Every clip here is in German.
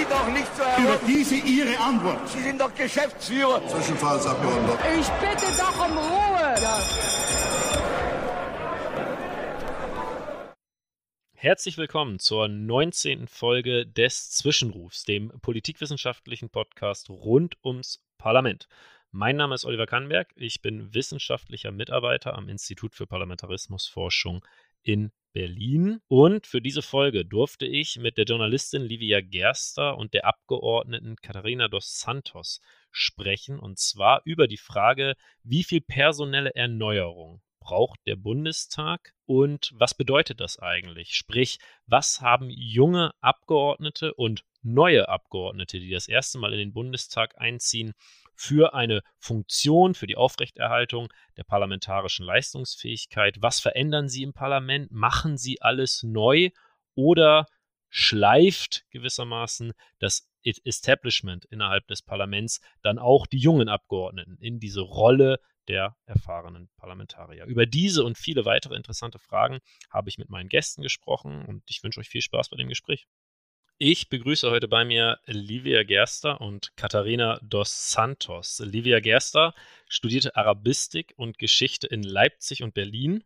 Sie doch nicht so Über diese Ihre Antwort. Sie sind doch Geschäftsführer. Zwischenfallsabgeordneter. Ich bitte doch um Ruhe. Ja. Herzlich willkommen zur 19. Folge des Zwischenrufs, dem politikwissenschaftlichen Podcast rund ums Parlament. Mein Name ist Oliver Kannberg, ich bin wissenschaftlicher Mitarbeiter am Institut für Parlamentarismusforschung in Berlin. Und für diese Folge durfte ich mit der Journalistin Livia Gerster und der Abgeordneten Katharina dos Santos sprechen, und zwar über die Frage, wie viel personelle Erneuerung braucht der Bundestag und was bedeutet das eigentlich? Sprich, was haben junge Abgeordnete und neue Abgeordnete, die das erste Mal in den Bundestag einziehen, für eine Funktion, für die Aufrechterhaltung der parlamentarischen Leistungsfähigkeit? Was verändern sie im Parlament? Machen sie alles neu oder schleift gewissermaßen das Establishment innerhalb des Parlaments dann auch die jungen Abgeordneten in diese Rolle der erfahrenen Parlamentarier. Über diese und viele weitere interessante Fragen habe ich mit meinen Gästen gesprochen und ich wünsche euch viel Spaß bei dem Gespräch. Ich begrüße heute bei mir Livia Gerster und Katharina dos Santos. Livia Gerster studierte Arabistik und Geschichte in Leipzig und Berlin,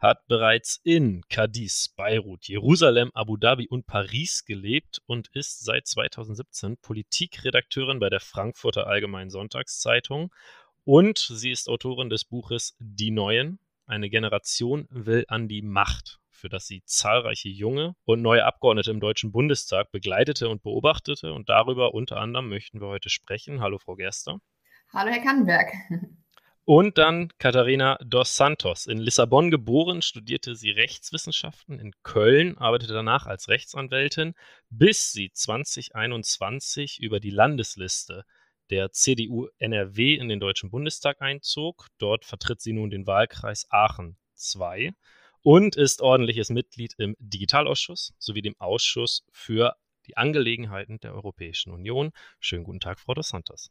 hat bereits in Cadiz, Beirut, Jerusalem, Abu Dhabi und Paris gelebt und ist seit 2017 Politikredakteurin bei der Frankfurter Allgemeinen Sonntagszeitung und sie ist Autorin des Buches Die Neuen. Eine Generation will an die Macht für das sie zahlreiche junge und neue Abgeordnete im Deutschen Bundestag begleitete und beobachtete. Und darüber unter anderem möchten wir heute sprechen. Hallo, Frau Gerster. Hallo, Herr Kannenberg. Und dann Katharina dos Santos. In Lissabon geboren, studierte sie Rechtswissenschaften in Köln, arbeitete danach als Rechtsanwältin, bis sie 2021 über die Landesliste der CDU NRW in den Deutschen Bundestag einzog. Dort vertritt sie nun den Wahlkreis Aachen II und ist ordentliches Mitglied im Digitalausschuss sowie dem Ausschuss für die Angelegenheiten der Europäischen Union. Schönen guten Tag, Frau dos Santos.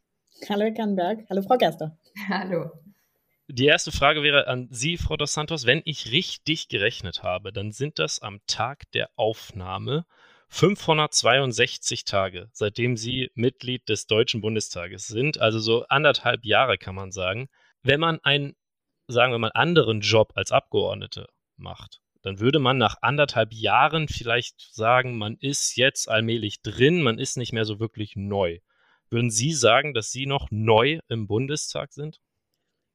Hallo, Herr Kannberg. Hallo, Frau Gerster. Hallo. Die erste Frage wäre an Sie, Frau dos Santos. Wenn ich richtig gerechnet habe, dann sind das am Tag der Aufnahme 562 Tage, seitdem Sie Mitglied des Deutschen Bundestages sind. Also so anderthalb Jahre kann man sagen. Wenn man einen, sagen wir mal, anderen Job als Abgeordnete macht, dann würde man nach anderthalb Jahren vielleicht sagen, man ist jetzt allmählich drin, man ist nicht mehr so wirklich neu. Würden Sie sagen, dass Sie noch neu im Bundestag sind?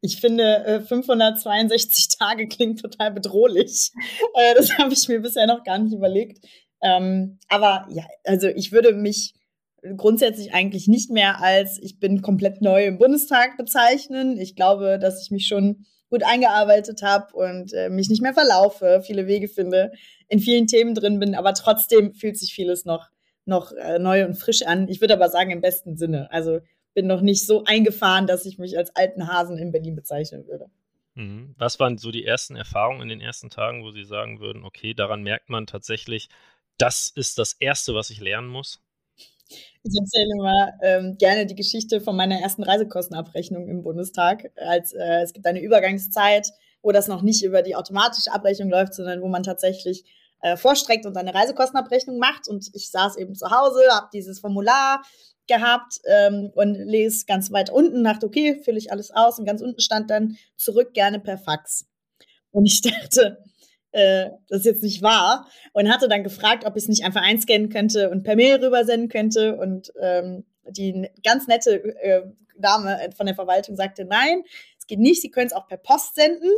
Ich finde, 562 äh, Tage klingt total bedrohlich. Äh, das habe ich mir bisher noch gar nicht überlegt. Ähm, aber ja, also ich würde mich grundsätzlich eigentlich nicht mehr als ich bin komplett neu im Bundestag bezeichnen. Ich glaube, dass ich mich schon gut eingearbeitet habe und äh, mich nicht mehr verlaufe, viele Wege finde, in vielen Themen drin bin, aber trotzdem fühlt sich vieles noch, noch äh, neu und frisch an. Ich würde aber sagen, im besten Sinne. Also bin noch nicht so eingefahren, dass ich mich als alten Hasen in Berlin bezeichnen würde. Mhm. Was waren so die ersten Erfahrungen in den ersten Tagen, wo Sie sagen würden, okay, daran merkt man tatsächlich, das ist das Erste, was ich lernen muss? Ich erzähle immer ähm, gerne die Geschichte von meiner ersten Reisekostenabrechnung im Bundestag. Als äh, es gibt eine Übergangszeit, wo das noch nicht über die automatische Abrechnung läuft, sondern wo man tatsächlich äh, vorstreckt und eine Reisekostenabrechnung macht. Und ich saß eben zu Hause, habe dieses Formular gehabt ähm, und lese ganz weit unten, dachte, okay, fülle ich alles aus. Und ganz unten stand dann zurück gerne per Fax. Und ich dachte, äh, das jetzt nicht wahr und hatte dann gefragt, ob ich es nicht einfach einscannen könnte und per Mail rübersenden könnte und ähm, die ganz nette äh, Dame von der Verwaltung sagte, nein, es geht nicht, Sie können es auch per Post senden,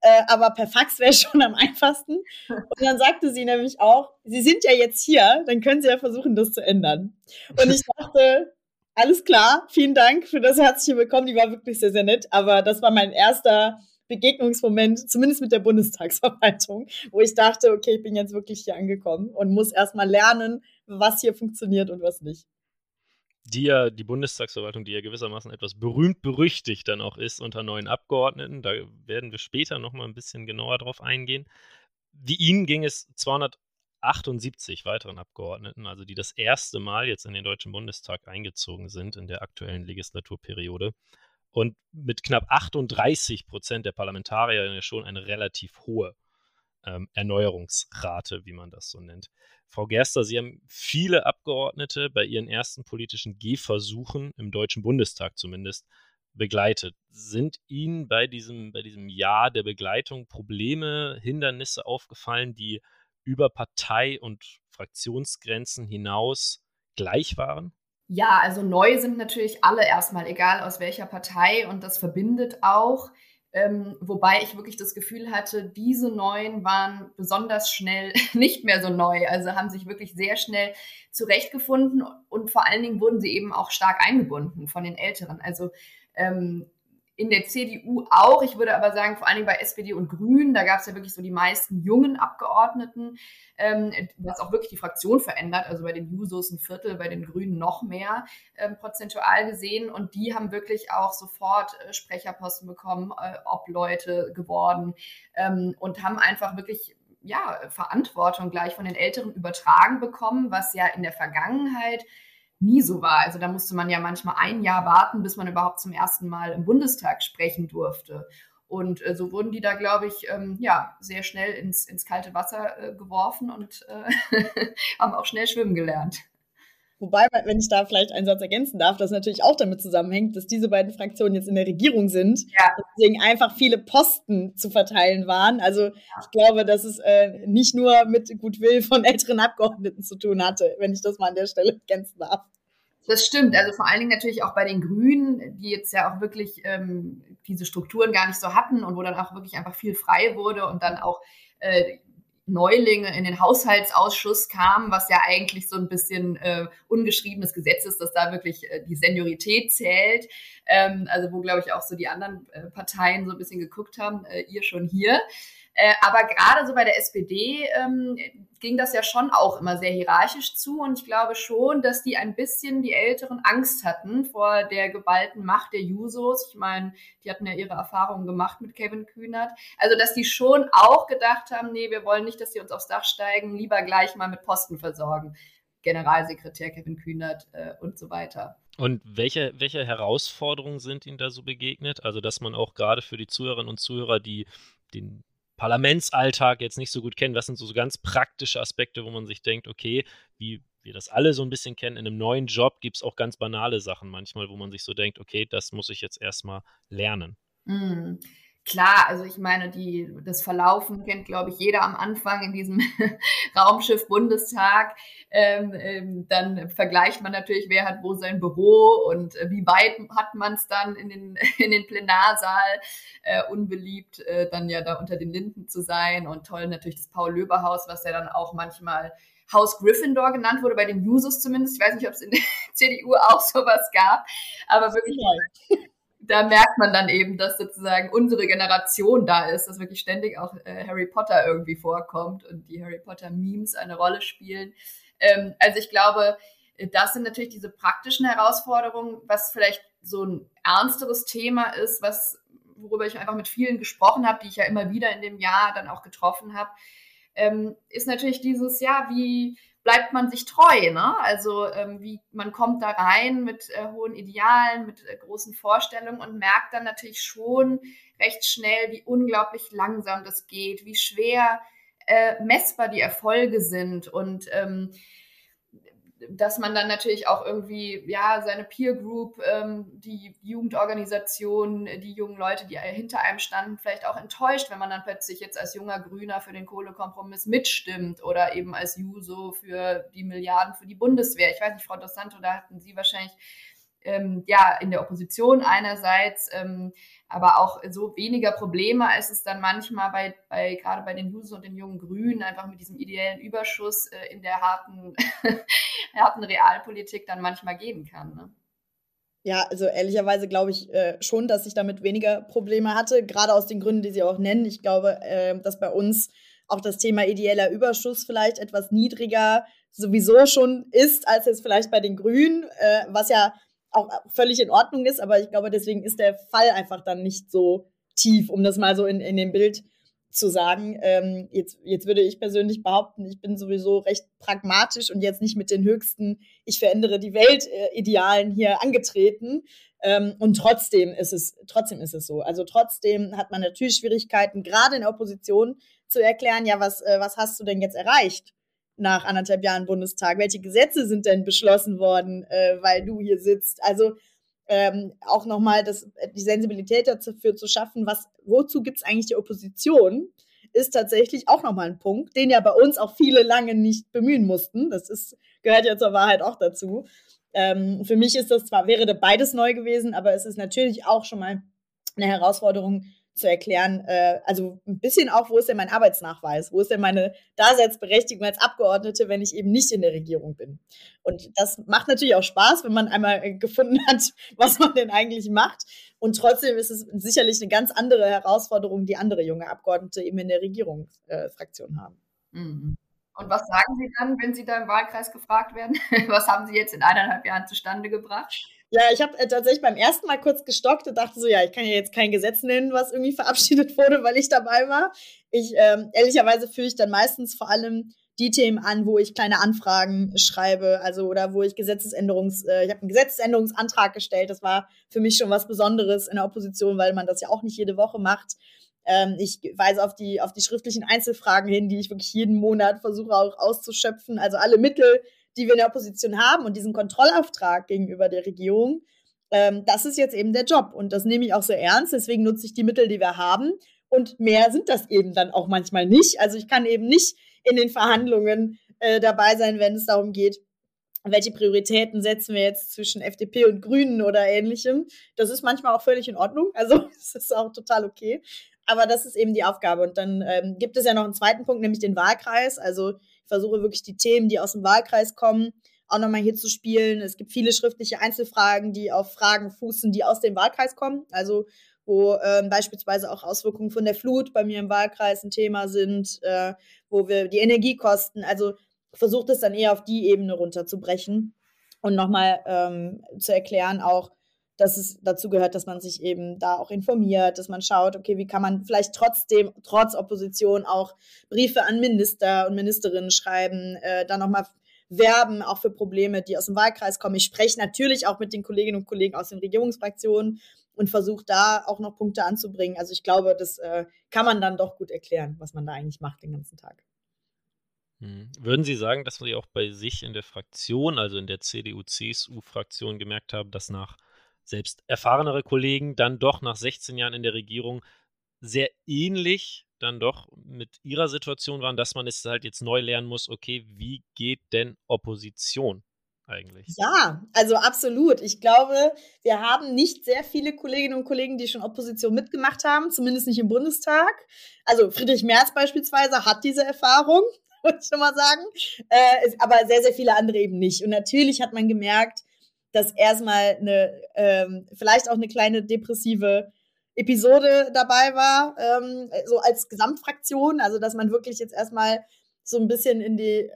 äh, aber per Fax wäre schon am einfachsten. Und dann sagte sie nämlich auch, Sie sind ja jetzt hier, dann können Sie ja versuchen, das zu ändern. Und ich dachte, alles klar, vielen Dank für das herzliche Willkommen, die war wirklich sehr, sehr nett, aber das war mein erster Begegnungsmoment, zumindest mit der Bundestagsverwaltung, wo ich dachte, okay, ich bin jetzt wirklich hier angekommen und muss erstmal lernen, was hier funktioniert und was nicht. Die ja, die Bundestagsverwaltung, die ja gewissermaßen etwas berühmt berüchtigt dann auch ist unter neuen Abgeordneten, da werden wir später nochmal ein bisschen genauer drauf eingehen. Wie Ihnen ging es 278 weiteren Abgeordneten, also die das erste Mal jetzt in den Deutschen Bundestag eingezogen sind in der aktuellen Legislaturperiode und mit knapp 38 Prozent der Parlamentarier schon eine relativ hohe ähm, Erneuerungsrate, wie man das so nennt. Frau Gerster, Sie haben viele Abgeordnete bei ihren ersten politischen Gehversuchen im Deutschen Bundestag zumindest begleitet. Sind Ihnen bei diesem, bei diesem Jahr der Begleitung Probleme, Hindernisse aufgefallen, die über Partei- und Fraktionsgrenzen hinaus gleich waren? Ja, also neu sind natürlich alle erstmal, egal aus welcher Partei und das verbindet auch. Ähm, wobei ich wirklich das Gefühl hatte, diese neuen waren besonders schnell nicht mehr so neu. Also haben sich wirklich sehr schnell zurechtgefunden und vor allen Dingen wurden sie eben auch stark eingebunden von den Älteren. Also ähm, in der CDU auch. Ich würde aber sagen, vor allen Dingen bei SPD und Grünen, da gab es ja wirklich so die meisten jungen Abgeordneten, ähm, was auch wirklich die Fraktion verändert. Also bei den Jusos ein Viertel, bei den Grünen noch mehr ähm, prozentual gesehen. Und die haben wirklich auch sofort äh, Sprecherposten bekommen, äh, Obleute geworden ähm, und haben einfach wirklich ja, Verantwortung gleich von den Älteren übertragen bekommen, was ja in der Vergangenheit nie so war. Also da musste man ja manchmal ein Jahr warten, bis man überhaupt zum ersten Mal im Bundestag sprechen durfte. Und äh, so wurden die da, glaube ich, ähm, ja, sehr schnell ins, ins kalte Wasser äh, geworfen und äh, haben auch schnell schwimmen gelernt. Wobei, wenn ich da vielleicht einen Satz ergänzen darf, das natürlich auch damit zusammenhängt, dass diese beiden Fraktionen jetzt in der Regierung sind, ja. deswegen einfach viele Posten zu verteilen waren. Also ich glaube, dass es äh, nicht nur mit Gutwill von älteren Abgeordneten zu tun hatte, wenn ich das mal an der Stelle ergänzen darf. Das stimmt. Also vor allen Dingen natürlich auch bei den Grünen, die jetzt ja auch wirklich ähm, diese Strukturen gar nicht so hatten und wo dann auch wirklich einfach viel frei wurde und dann auch äh, Neulinge in den Haushaltsausschuss kamen, was ja eigentlich so ein bisschen äh, ungeschriebenes Gesetz ist, dass da wirklich äh, die Seniorität zählt. Ähm, also wo, glaube ich, auch so die anderen äh, Parteien so ein bisschen geguckt haben, äh, ihr schon hier. Äh, aber gerade so bei der SPD ähm, ging das ja schon auch immer sehr hierarchisch zu und ich glaube schon, dass die ein bisschen die Älteren Angst hatten vor der geballten Macht der Jusos. Ich meine, die hatten ja ihre Erfahrungen gemacht mit Kevin Kühnert. Also, dass die schon auch gedacht haben, nee, wir wollen nicht, dass sie uns aufs Dach steigen, lieber gleich mal mit Posten versorgen. Generalsekretär Kevin Kühnert äh, und so weiter. Und welche, welche Herausforderungen sind Ihnen da so begegnet? Also, dass man auch gerade für die Zuhörerinnen und Zuhörer, die den Parlamentsalltag jetzt nicht so gut kennen. Das sind so, ganz praktische Aspekte, wo man sich denkt, okay, wie wir das alle so ein bisschen kennen, in einem neuen Job gibt es auch ganz banale Sachen manchmal, wo man sich so denkt, okay, das muss ich jetzt erstmal lernen. Mm. Klar, also ich meine, die, das Verlaufen kennt, glaube ich, jeder am Anfang in diesem Raumschiff Bundestag. Ähm, ähm, dann vergleicht man natürlich, wer hat wo sein Büro und äh, wie weit hat man es dann in den, in den Plenarsaal. Äh, unbeliebt, äh, dann ja da unter den Linden zu sein. Und toll natürlich das Paul-Löber-Haus, was ja dann auch manchmal Haus Gryffindor genannt wurde, bei den Jusos zumindest. Ich weiß nicht, ob es in der CDU auch sowas gab, aber wirklich da merkt man dann eben, dass sozusagen unsere Generation da ist, dass wirklich ständig auch äh, Harry Potter irgendwie vorkommt und die Harry Potter Memes eine Rolle spielen. Ähm, also ich glaube, das sind natürlich diese praktischen Herausforderungen, was vielleicht so ein ernsteres Thema ist, was worüber ich einfach mit vielen gesprochen habe, die ich ja immer wieder in dem Jahr dann auch getroffen habe, ähm, ist natürlich dieses, ja, wie bleibt man sich treu. Ne? Also ähm, wie man kommt da rein mit äh, hohen Idealen, mit äh, großen Vorstellungen und merkt dann natürlich schon recht schnell, wie unglaublich langsam das geht, wie schwer äh, messbar die Erfolge sind und ähm, dass man dann natürlich auch irgendwie, ja, seine Peer Group, ähm, die Jugendorganisation, die jungen Leute, die hinter einem standen, vielleicht auch enttäuscht, wenn man dann plötzlich jetzt als junger Grüner für den Kohlekompromiss mitstimmt oder eben als Juso für die Milliarden für die Bundeswehr. Ich weiß nicht, Frau Dos Santo, da hatten Sie wahrscheinlich ähm, ja in der Opposition einerseits, ähm, aber auch so weniger Probleme, als es dann manchmal bei, bei gerade bei den Jusos und den jungen Grünen einfach mit diesem ideellen Überschuss äh, in der harten, harten Realpolitik dann manchmal geben kann. Ne? Ja, also ehrlicherweise glaube ich äh, schon, dass ich damit weniger Probleme hatte, gerade aus den Gründen, die Sie auch nennen. Ich glaube, äh, dass bei uns auch das Thema ideeller Überschuss vielleicht etwas niedriger sowieso schon ist, als es vielleicht bei den Grünen, äh, was ja auch völlig in Ordnung ist, aber ich glaube, deswegen ist der Fall einfach dann nicht so tief, um das mal so in, in dem Bild zu sagen. Ähm, jetzt, jetzt würde ich persönlich behaupten, ich bin sowieso recht pragmatisch und jetzt nicht mit den höchsten, ich verändere die Welt äh, hier angetreten. Ähm, und trotzdem ist es, trotzdem ist es so. Also trotzdem hat man natürlich Schwierigkeiten, gerade in der Opposition, zu erklären, ja, was, äh, was hast du denn jetzt erreicht? Nach anderthalb Jahren Bundestag? Welche Gesetze sind denn beschlossen worden, äh, weil du hier sitzt? Also ähm, auch nochmal die Sensibilität dafür zu schaffen, was, wozu gibt es eigentlich die Opposition, ist tatsächlich auch nochmal ein Punkt, den ja bei uns auch viele lange nicht bemühen mussten. Das ist, gehört ja zur Wahrheit auch dazu. Ähm, für mich ist das zwar, wäre beides neu gewesen, aber es ist natürlich auch schon mal eine Herausforderung, zu erklären, äh, also ein bisschen auch, wo ist denn mein Arbeitsnachweis? Wo ist denn meine Daseinsberechtigung als Abgeordnete, wenn ich eben nicht in der Regierung bin? Und das macht natürlich auch Spaß, wenn man einmal äh, gefunden hat, was man denn eigentlich macht. Und trotzdem ist es sicherlich eine ganz andere Herausforderung, die andere junge Abgeordnete eben in der Regierungsfraktion äh, haben. Mhm. Und was sagen Sie dann, wenn Sie da im Wahlkreis gefragt werden? Was haben Sie jetzt in eineinhalb Jahren zustande gebracht? Ja, ich habe äh, tatsächlich beim ersten Mal kurz gestockt und dachte so, ja, ich kann ja jetzt kein Gesetz nennen, was irgendwie verabschiedet wurde, weil ich dabei war. Ich, ähm, ehrlicherweise führe ich dann meistens vor allem die Themen an, wo ich kleine Anfragen schreibe, also oder wo ich Gesetzesänderungs, äh, ich habe einen Gesetzesänderungsantrag gestellt. Das war für mich schon was Besonderes in der Opposition, weil man das ja auch nicht jede Woche macht. Ähm, ich weise auf die auf die schriftlichen Einzelfragen hin, die ich wirklich jeden Monat versuche auch auszuschöpfen. Also alle Mittel, die wir in der Opposition haben und diesen Kontrollauftrag gegenüber der Regierung, ähm, das ist jetzt eben der Job. Und das nehme ich auch so ernst. Deswegen nutze ich die Mittel, die wir haben. Und mehr sind das eben dann auch manchmal nicht. Also ich kann eben nicht in den Verhandlungen äh, dabei sein, wenn es darum geht, welche Prioritäten setzen wir jetzt zwischen FDP und Grünen oder ähnlichem. Das ist manchmal auch völlig in Ordnung. Also das ist auch total okay. Aber das ist eben die Aufgabe. Und dann ähm, gibt es ja noch einen zweiten Punkt, nämlich den Wahlkreis. Also ich versuche wirklich die Themen, die aus dem Wahlkreis kommen, auch nochmal hier zu spielen. Es gibt viele schriftliche Einzelfragen, die auf Fragen fußen, die aus dem Wahlkreis kommen. Also wo ähm, beispielsweise auch Auswirkungen von der Flut bei mir im Wahlkreis ein Thema sind, äh, wo wir die Energiekosten, also versucht es dann eher auf die Ebene runterzubrechen und nochmal ähm, zu erklären auch, dass es dazu gehört, dass man sich eben da auch informiert, dass man schaut, okay, wie kann man vielleicht trotzdem, trotz Opposition auch Briefe an Minister und Ministerinnen schreiben, äh, dann nochmal werben, auch für Probleme, die aus dem Wahlkreis kommen. Ich spreche natürlich auch mit den Kolleginnen und Kollegen aus den Regierungsfraktionen und versuche da auch noch Punkte anzubringen. Also ich glaube, das äh, kann man dann doch gut erklären, was man da eigentlich macht den ganzen Tag. Hm. Würden Sie sagen, dass Sie auch bei sich in der Fraktion, also in der CDU-CSU-Fraktion gemerkt haben, dass nach selbst erfahrenere Kollegen dann doch nach 16 Jahren in der Regierung sehr ähnlich dann doch mit ihrer Situation waren, dass man es halt jetzt neu lernen muss, okay, wie geht denn Opposition eigentlich? Ja, also absolut. Ich glaube, wir haben nicht sehr viele Kolleginnen und Kollegen, die schon Opposition mitgemacht haben, zumindest nicht im Bundestag. Also Friedrich Merz beispielsweise hat diese Erfahrung, muss ich schon mal sagen, äh, aber sehr, sehr viele andere eben nicht. Und natürlich hat man gemerkt, dass erstmal eine, ähm, vielleicht auch eine kleine depressive Episode dabei war, ähm, so als Gesamtfraktion, also dass man wirklich jetzt erstmal so ein bisschen in die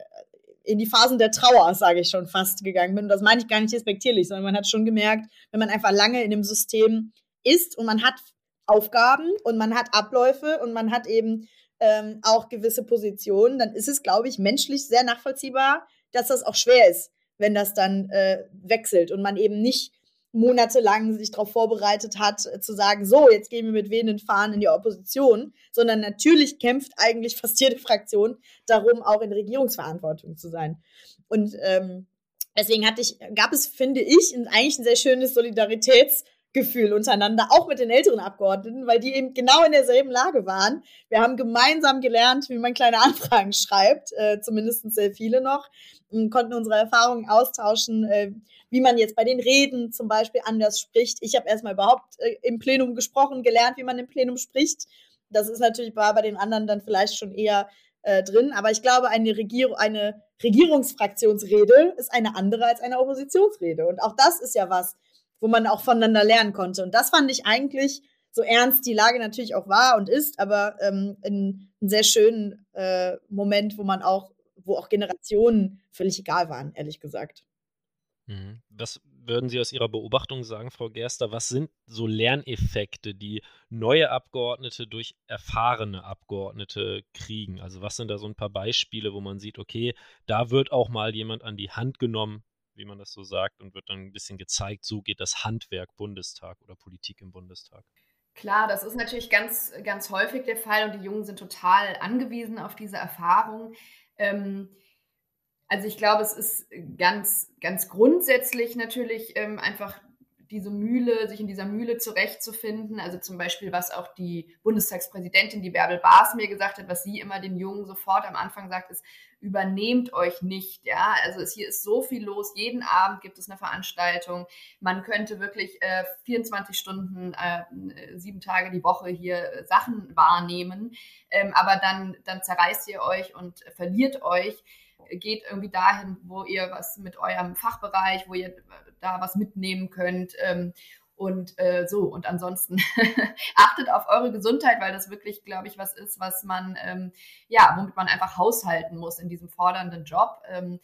in die Phasen der Trauer, sage ich schon fast, gegangen bin. Und das meine ich gar nicht respektierlich, sondern man hat schon gemerkt, wenn man einfach lange in dem System ist und man hat Aufgaben und man hat Abläufe und man hat eben ähm, auch gewisse Positionen, dann ist es, glaube ich, menschlich sehr nachvollziehbar, dass das auch schwer ist, wenn das dann äh, wechselt und man eben nicht monatelang sich darauf vorbereitet hat, äh, zu sagen, so, jetzt gehen wir mit wehenden Fahnen in die Opposition, sondern natürlich kämpft eigentlich fast jede Fraktion darum, auch in Regierungsverantwortung zu sein. Und ähm, deswegen hatte ich, gab es, finde ich, eigentlich ein sehr schönes Solidaritäts- Gefühl untereinander, auch mit den älteren Abgeordneten, weil die eben genau in derselben Lage waren. Wir haben gemeinsam gelernt, wie man kleine Anfragen schreibt, äh, zumindest sehr viele noch, und konnten unsere Erfahrungen austauschen, äh, wie man jetzt bei den Reden zum Beispiel anders spricht. Ich habe erstmal überhaupt äh, im Plenum gesprochen, gelernt, wie man im Plenum spricht. Das ist natürlich bei, bei den anderen dann vielleicht schon eher äh, drin, aber ich glaube, eine, Regier eine Regierungsfraktionsrede ist eine andere als eine Oppositionsrede. Und auch das ist ja was, wo man auch voneinander lernen konnte. Und das fand ich eigentlich, so ernst die Lage natürlich auch war und ist, aber ähm, in einem sehr schönen äh, Moment, wo man auch, wo auch Generationen völlig egal waren, ehrlich gesagt. Mhm. Was würden Sie aus Ihrer Beobachtung sagen, Frau Gerster? Was sind so Lerneffekte, die neue Abgeordnete durch erfahrene Abgeordnete kriegen? Also was sind da so ein paar Beispiele, wo man sieht, okay, da wird auch mal jemand an die Hand genommen, wie man das so sagt, und wird dann ein bisschen gezeigt, so geht das Handwerk Bundestag oder Politik im Bundestag. Klar, das ist natürlich ganz, ganz häufig der Fall und die Jungen sind total angewiesen auf diese Erfahrung. Ähm, also ich glaube, es ist ganz, ganz grundsätzlich natürlich ähm, einfach diese Mühle, sich in dieser Mühle zurechtzufinden. Also zum Beispiel, was auch die Bundestagspräsidentin, die Bärbel Baas, mir gesagt hat, was sie immer den Jungen sofort am Anfang sagt, ist, übernehmt euch nicht. Ja, also es, hier ist so viel los. Jeden Abend gibt es eine Veranstaltung. Man könnte wirklich äh, 24 Stunden, äh, sieben Tage die Woche hier äh, Sachen wahrnehmen. Ähm, aber dann, dann zerreißt ihr euch und verliert euch geht irgendwie dahin, wo ihr was mit eurem Fachbereich, wo ihr da was mitnehmen könnt. Ähm, und äh, so, und ansonsten achtet auf eure Gesundheit, weil das wirklich, glaube ich, was ist, was man, ähm, ja, womit man einfach haushalten muss in diesem fordernden Job. Ähm,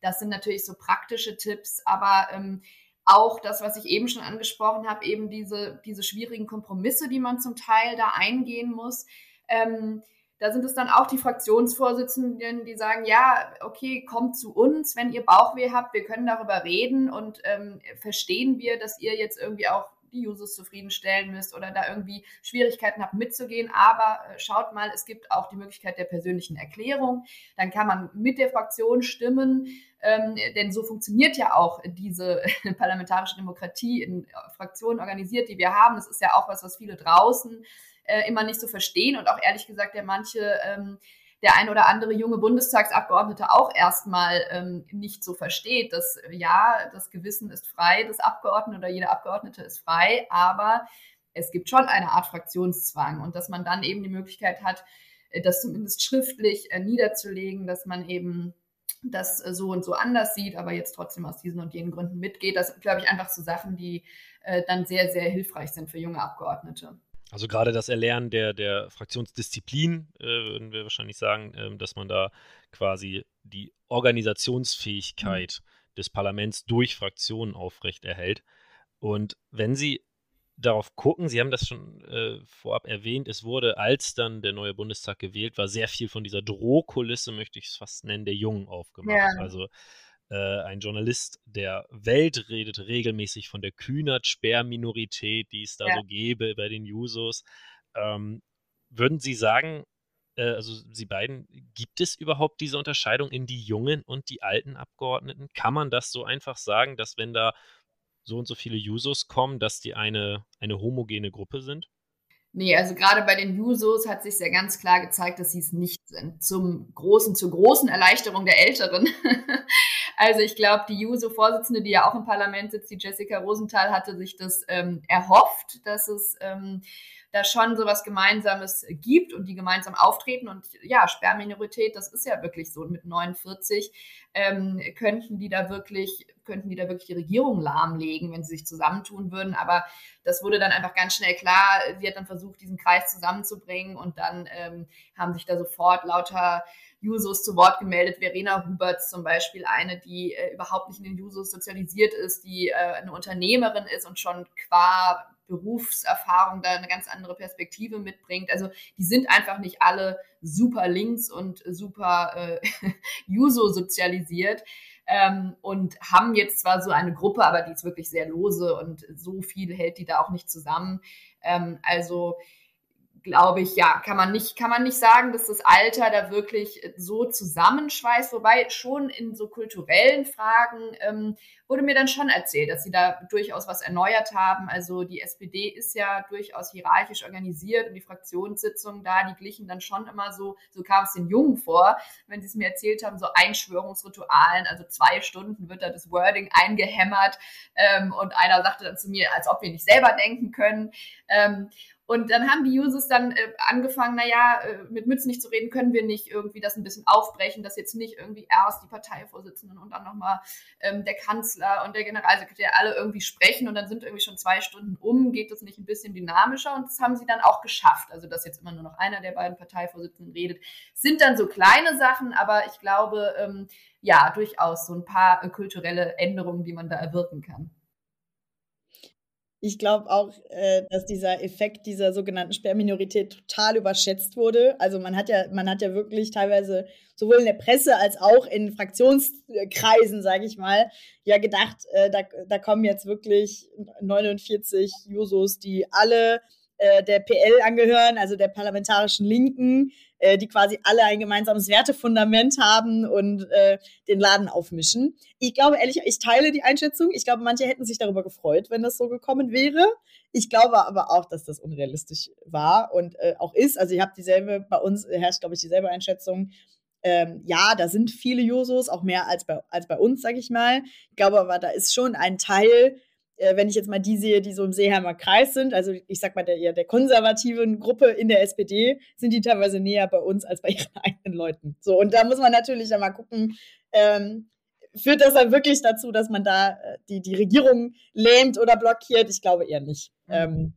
das sind natürlich so praktische Tipps, aber ähm, auch das, was ich eben schon angesprochen habe, eben diese, diese schwierigen Kompromisse, die man zum Teil da eingehen muss. Ähm, da sind es dann auch die Fraktionsvorsitzenden, die sagen, ja, okay, kommt zu uns, wenn ihr Bauchweh habt, wir können darüber reden und ähm, verstehen wir, dass ihr jetzt irgendwie auch die Users zufriedenstellen müsst oder da irgendwie Schwierigkeiten habt mitzugehen. Aber äh, schaut mal, es gibt auch die Möglichkeit der persönlichen Erklärung. Dann kann man mit der Fraktion stimmen, ähm, denn so funktioniert ja auch diese parlamentarische Demokratie in Fraktionen organisiert, die wir haben. Das ist ja auch was, was viele draußen äh, immer nicht so verstehen und auch ehrlich gesagt der manche ähm, der ein oder andere junge Bundestagsabgeordnete auch erstmal ähm, nicht so versteht, dass ja, das Gewissen ist frei des Abgeordneten oder jeder Abgeordnete ist frei, aber es gibt schon eine Art Fraktionszwang und dass man dann eben die Möglichkeit hat, äh, das zumindest schriftlich äh, niederzulegen, dass man eben das äh, so und so anders sieht, aber jetzt trotzdem aus diesen und jenen Gründen mitgeht. Das glaube ich, einfach so Sachen, die äh, dann sehr, sehr hilfreich sind für junge Abgeordnete. Also gerade das Erlernen der, der Fraktionsdisziplin, äh, würden wir wahrscheinlich sagen, äh, dass man da quasi die Organisationsfähigkeit mhm. des Parlaments durch Fraktionen aufrechterhält. Und wenn Sie darauf gucken, Sie haben das schon äh, vorab erwähnt, es wurde, als dann der neue Bundestag gewählt war, sehr viel von dieser Drohkulisse, möchte ich es fast nennen, der Jungen aufgemacht. Ja. Also ein Journalist der Welt redet regelmäßig von der Kühnert-Sperrminorität, die es da ja. so gäbe bei den Jusos. Ähm, würden Sie sagen, äh, also Sie beiden, gibt es überhaupt diese Unterscheidung in die jungen und die alten Abgeordneten? Kann man das so einfach sagen, dass wenn da so und so viele Jusos kommen, dass die eine, eine homogene Gruppe sind? Nee, also gerade bei den Jusos hat sich ja ganz klar gezeigt, dass sie es nicht sind. Zum großen, zur großen Erleichterung der Älteren. also ich glaube, die Juso-Vorsitzende, die ja auch im Parlament sitzt, die Jessica Rosenthal, hatte sich das ähm, erhofft, dass es ähm, da schon so was Gemeinsames gibt und die gemeinsam auftreten. Und ja, Sperrminorität, das ist ja wirklich so. Mit 49 ähm, könnten die da wirklich, könnten die da wirklich die Regierung lahmlegen, wenn sie sich zusammentun würden. Aber das wurde dann einfach ganz schnell klar. Sie hat dann versucht, diesen Kreis zusammenzubringen und dann ähm, haben sich da sofort lauter Jusos zu Wort gemeldet. Verena Huberts zum Beispiel, eine, die äh, überhaupt nicht in den Jusos sozialisiert ist, die äh, eine Unternehmerin ist und schon qua Berufserfahrung da eine ganz andere Perspektive mitbringt. Also die sind einfach nicht alle super links und super äh, Juso sozialisiert. Ähm, und haben jetzt zwar so eine Gruppe, aber die ist wirklich sehr lose und so viel hält die da auch nicht zusammen. Ähm, also glaube ich, ja, kann man nicht, kann man nicht sagen, dass das Alter da wirklich so zusammenschweißt, wobei schon in so kulturellen Fragen ähm, wurde mir dann schon erzählt, dass sie da durchaus was erneuert haben. Also die SPD ist ja durchaus hierarchisch organisiert und die Fraktionssitzungen da, die glichen dann schon immer so, so kam es den Jungen vor, wenn sie es mir erzählt haben, so Einschwörungsritualen, also zwei Stunden wird da das Wording eingehämmert ähm, und einer sagte dann zu mir, als ob wir nicht selber denken können. Ähm, und dann haben die Users dann äh, angefangen, naja, äh, mit Mützen nicht zu reden, können wir nicht irgendwie das ein bisschen aufbrechen, dass jetzt nicht irgendwie erst die Parteivorsitzenden und dann nochmal ähm, der Kanzler und der Generalsekretär alle irgendwie sprechen und dann sind irgendwie schon zwei Stunden um, geht das nicht ein bisschen dynamischer und das haben sie dann auch geschafft. Also, dass jetzt immer nur noch einer der beiden Parteivorsitzenden redet, sind dann so kleine Sachen, aber ich glaube, ähm, ja, durchaus so ein paar äh, kulturelle Änderungen, die man da erwirken kann. Ich glaube auch, äh, dass dieser Effekt dieser sogenannten Sperrminorität total überschätzt wurde. Also man hat ja, man hat ja wirklich teilweise sowohl in der Presse als auch in Fraktionskreisen, sage ich mal, ja gedacht, äh, da, da kommen jetzt wirklich 49 Jusos, die alle äh, der PL angehören, also der parlamentarischen Linken, äh, die quasi alle ein gemeinsames Wertefundament haben und äh, den Laden aufmischen. Ich glaube ehrlich, ich teile die Einschätzung. Ich glaube, manche hätten sich darüber gefreut, wenn das so gekommen wäre. Ich glaube aber auch, dass das unrealistisch war und äh, auch ist. Also ich habe dieselbe, bei uns herrscht, glaube ich, dieselbe Einschätzung. Ähm, ja, da sind viele Jusos, auch mehr als bei, als bei uns, sage ich mal. Ich glaube aber, da ist schon ein Teil, wenn ich jetzt mal die sehe, die so im Seeheimer Kreis sind, also ich sag mal der eher der konservativen Gruppe in der SPD, sind die teilweise näher bei uns als bei ihren eigenen Leuten. So, und da muss man natürlich dann mal gucken, ähm, führt das dann wirklich dazu, dass man da äh, die, die Regierung lähmt oder blockiert? Ich glaube eher nicht. Mhm. Ähm,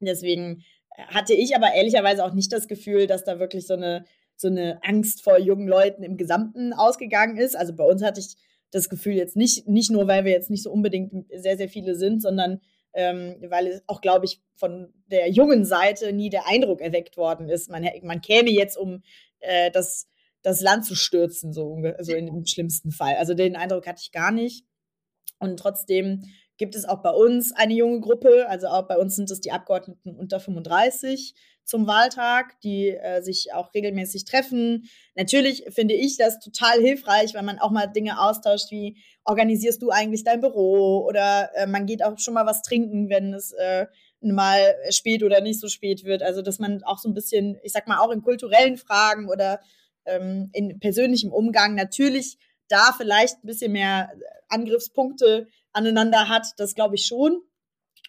deswegen hatte ich aber ehrlicherweise auch nicht das Gefühl, dass da wirklich so eine, so eine Angst vor jungen Leuten im Gesamten ausgegangen ist. Also bei uns hatte ich das Gefühl jetzt nicht, nicht nur, weil wir jetzt nicht so unbedingt sehr, sehr viele sind, sondern ähm, weil es auch, glaube ich, von der jungen Seite nie der Eindruck erweckt worden ist, man, man käme jetzt, um äh, das, das Land zu stürzen, so also in dem schlimmsten Fall. Also den Eindruck hatte ich gar nicht. Und trotzdem gibt es auch bei uns eine junge Gruppe, also auch bei uns sind es die Abgeordneten unter 35, zum Wahltag, die äh, sich auch regelmäßig treffen. Natürlich finde ich das total hilfreich, wenn man auch mal Dinge austauscht, wie organisierst du eigentlich dein Büro oder äh, man geht auch schon mal was trinken, wenn es äh, mal spät oder nicht so spät wird. Also dass man auch so ein bisschen, ich sag mal, auch in kulturellen Fragen oder ähm, in persönlichem Umgang natürlich da vielleicht ein bisschen mehr Angriffspunkte aneinander hat, das glaube ich schon.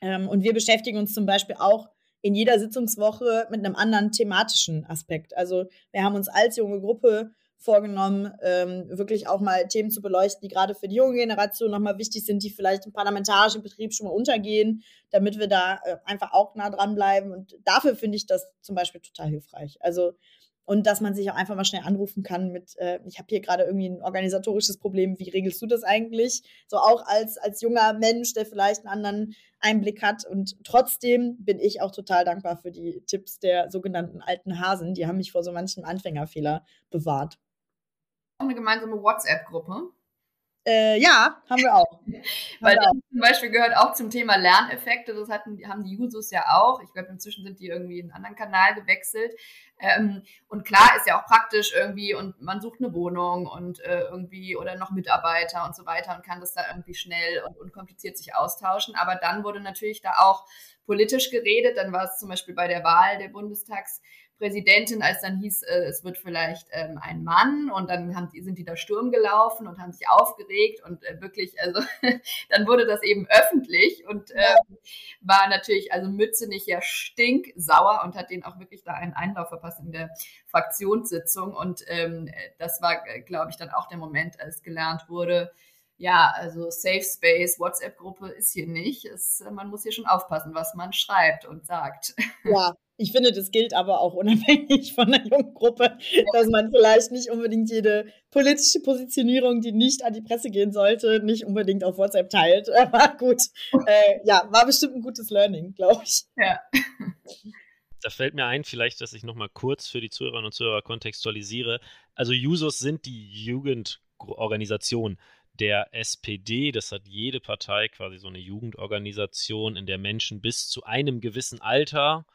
Ähm, und wir beschäftigen uns zum Beispiel auch in jeder Sitzungswoche mit einem anderen thematischen Aspekt. Also wir haben uns als junge Gruppe vorgenommen, ähm, wirklich auch mal Themen zu beleuchten, die gerade für die junge Generation nochmal wichtig sind, die vielleicht im parlamentarischen Betrieb schon mal untergehen, damit wir da äh, einfach auch nah dranbleiben. Und dafür finde ich das zum Beispiel total hilfreich. Also und dass man sich auch einfach mal schnell anrufen kann mit, äh, ich habe hier gerade irgendwie ein organisatorisches Problem, wie regelst du das eigentlich? So auch als, als junger Mensch, der vielleicht einen anderen Einblick hat. Und trotzdem bin ich auch total dankbar für die Tipps der sogenannten alten Hasen. Die haben mich vor so manchen Anfängerfehler bewahrt. Eine gemeinsame WhatsApp-Gruppe. Äh, ja, haben wir auch. Weil das zum Beispiel gehört auch zum Thema Lerneffekte. Das hatten, haben die Jusos ja auch. Ich glaube, inzwischen sind die irgendwie in einen anderen Kanal gewechselt. Ähm, und klar ist ja auch praktisch irgendwie und man sucht eine Wohnung und äh, irgendwie oder noch Mitarbeiter und so weiter und kann das da irgendwie schnell und unkompliziert sich austauschen. Aber dann wurde natürlich da auch politisch geredet. Dann war es zum Beispiel bei der Wahl der Bundestags Präsidentin, als dann hieß, äh, es wird vielleicht ähm, ein Mann und dann haben die, sind die da Sturm gelaufen und haben sich aufgeregt und äh, wirklich, also dann wurde das eben öffentlich und äh, war natürlich, also Mütze nicht ja stinksauer und hat denen auch wirklich da einen Einlauf verpasst in der Fraktionssitzung und ähm, das war, glaube ich, dann auch der Moment, als gelernt wurde, ja, also Safe Space, WhatsApp-Gruppe ist hier nicht. Es, man muss hier schon aufpassen, was man schreibt und sagt. Ja, ich finde, das gilt aber auch unabhängig von der Jugendgruppe, dass man vielleicht nicht unbedingt jede politische Positionierung, die nicht an die Presse gehen sollte, nicht unbedingt auf WhatsApp teilt. Aber gut, äh, ja, war bestimmt ein gutes Learning, glaube ich. Ja. Da fällt mir ein, vielleicht, dass ich nochmal kurz für die Zuhörerinnen und Zuhörer kontextualisiere. Also Jusos sind die Jugendorganisation der SPD. Das hat jede Partei quasi so eine Jugendorganisation, in der Menschen bis zu einem gewissen Alter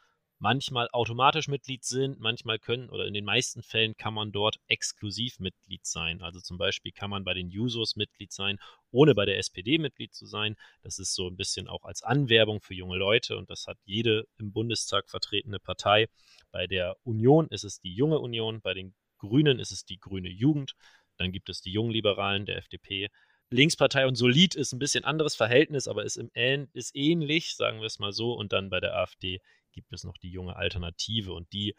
manchmal automatisch Mitglied sind, manchmal können oder in den meisten Fällen kann man dort exklusiv Mitglied sein. Also zum Beispiel kann man bei den Jusos Mitglied sein, ohne bei der SPD Mitglied zu sein. Das ist so ein bisschen auch als Anwerbung für junge Leute und das hat jede im Bundestag vertretene Partei. Bei der Union ist es die junge Union, bei den Grünen ist es die grüne Jugend, dann gibt es die Jungliberalen der FDP. Linkspartei und Solid ist ein bisschen anderes Verhältnis, aber ist, im, ist ähnlich, sagen wir es mal so. Und dann bei der AfD gibt es noch die junge Alternative und die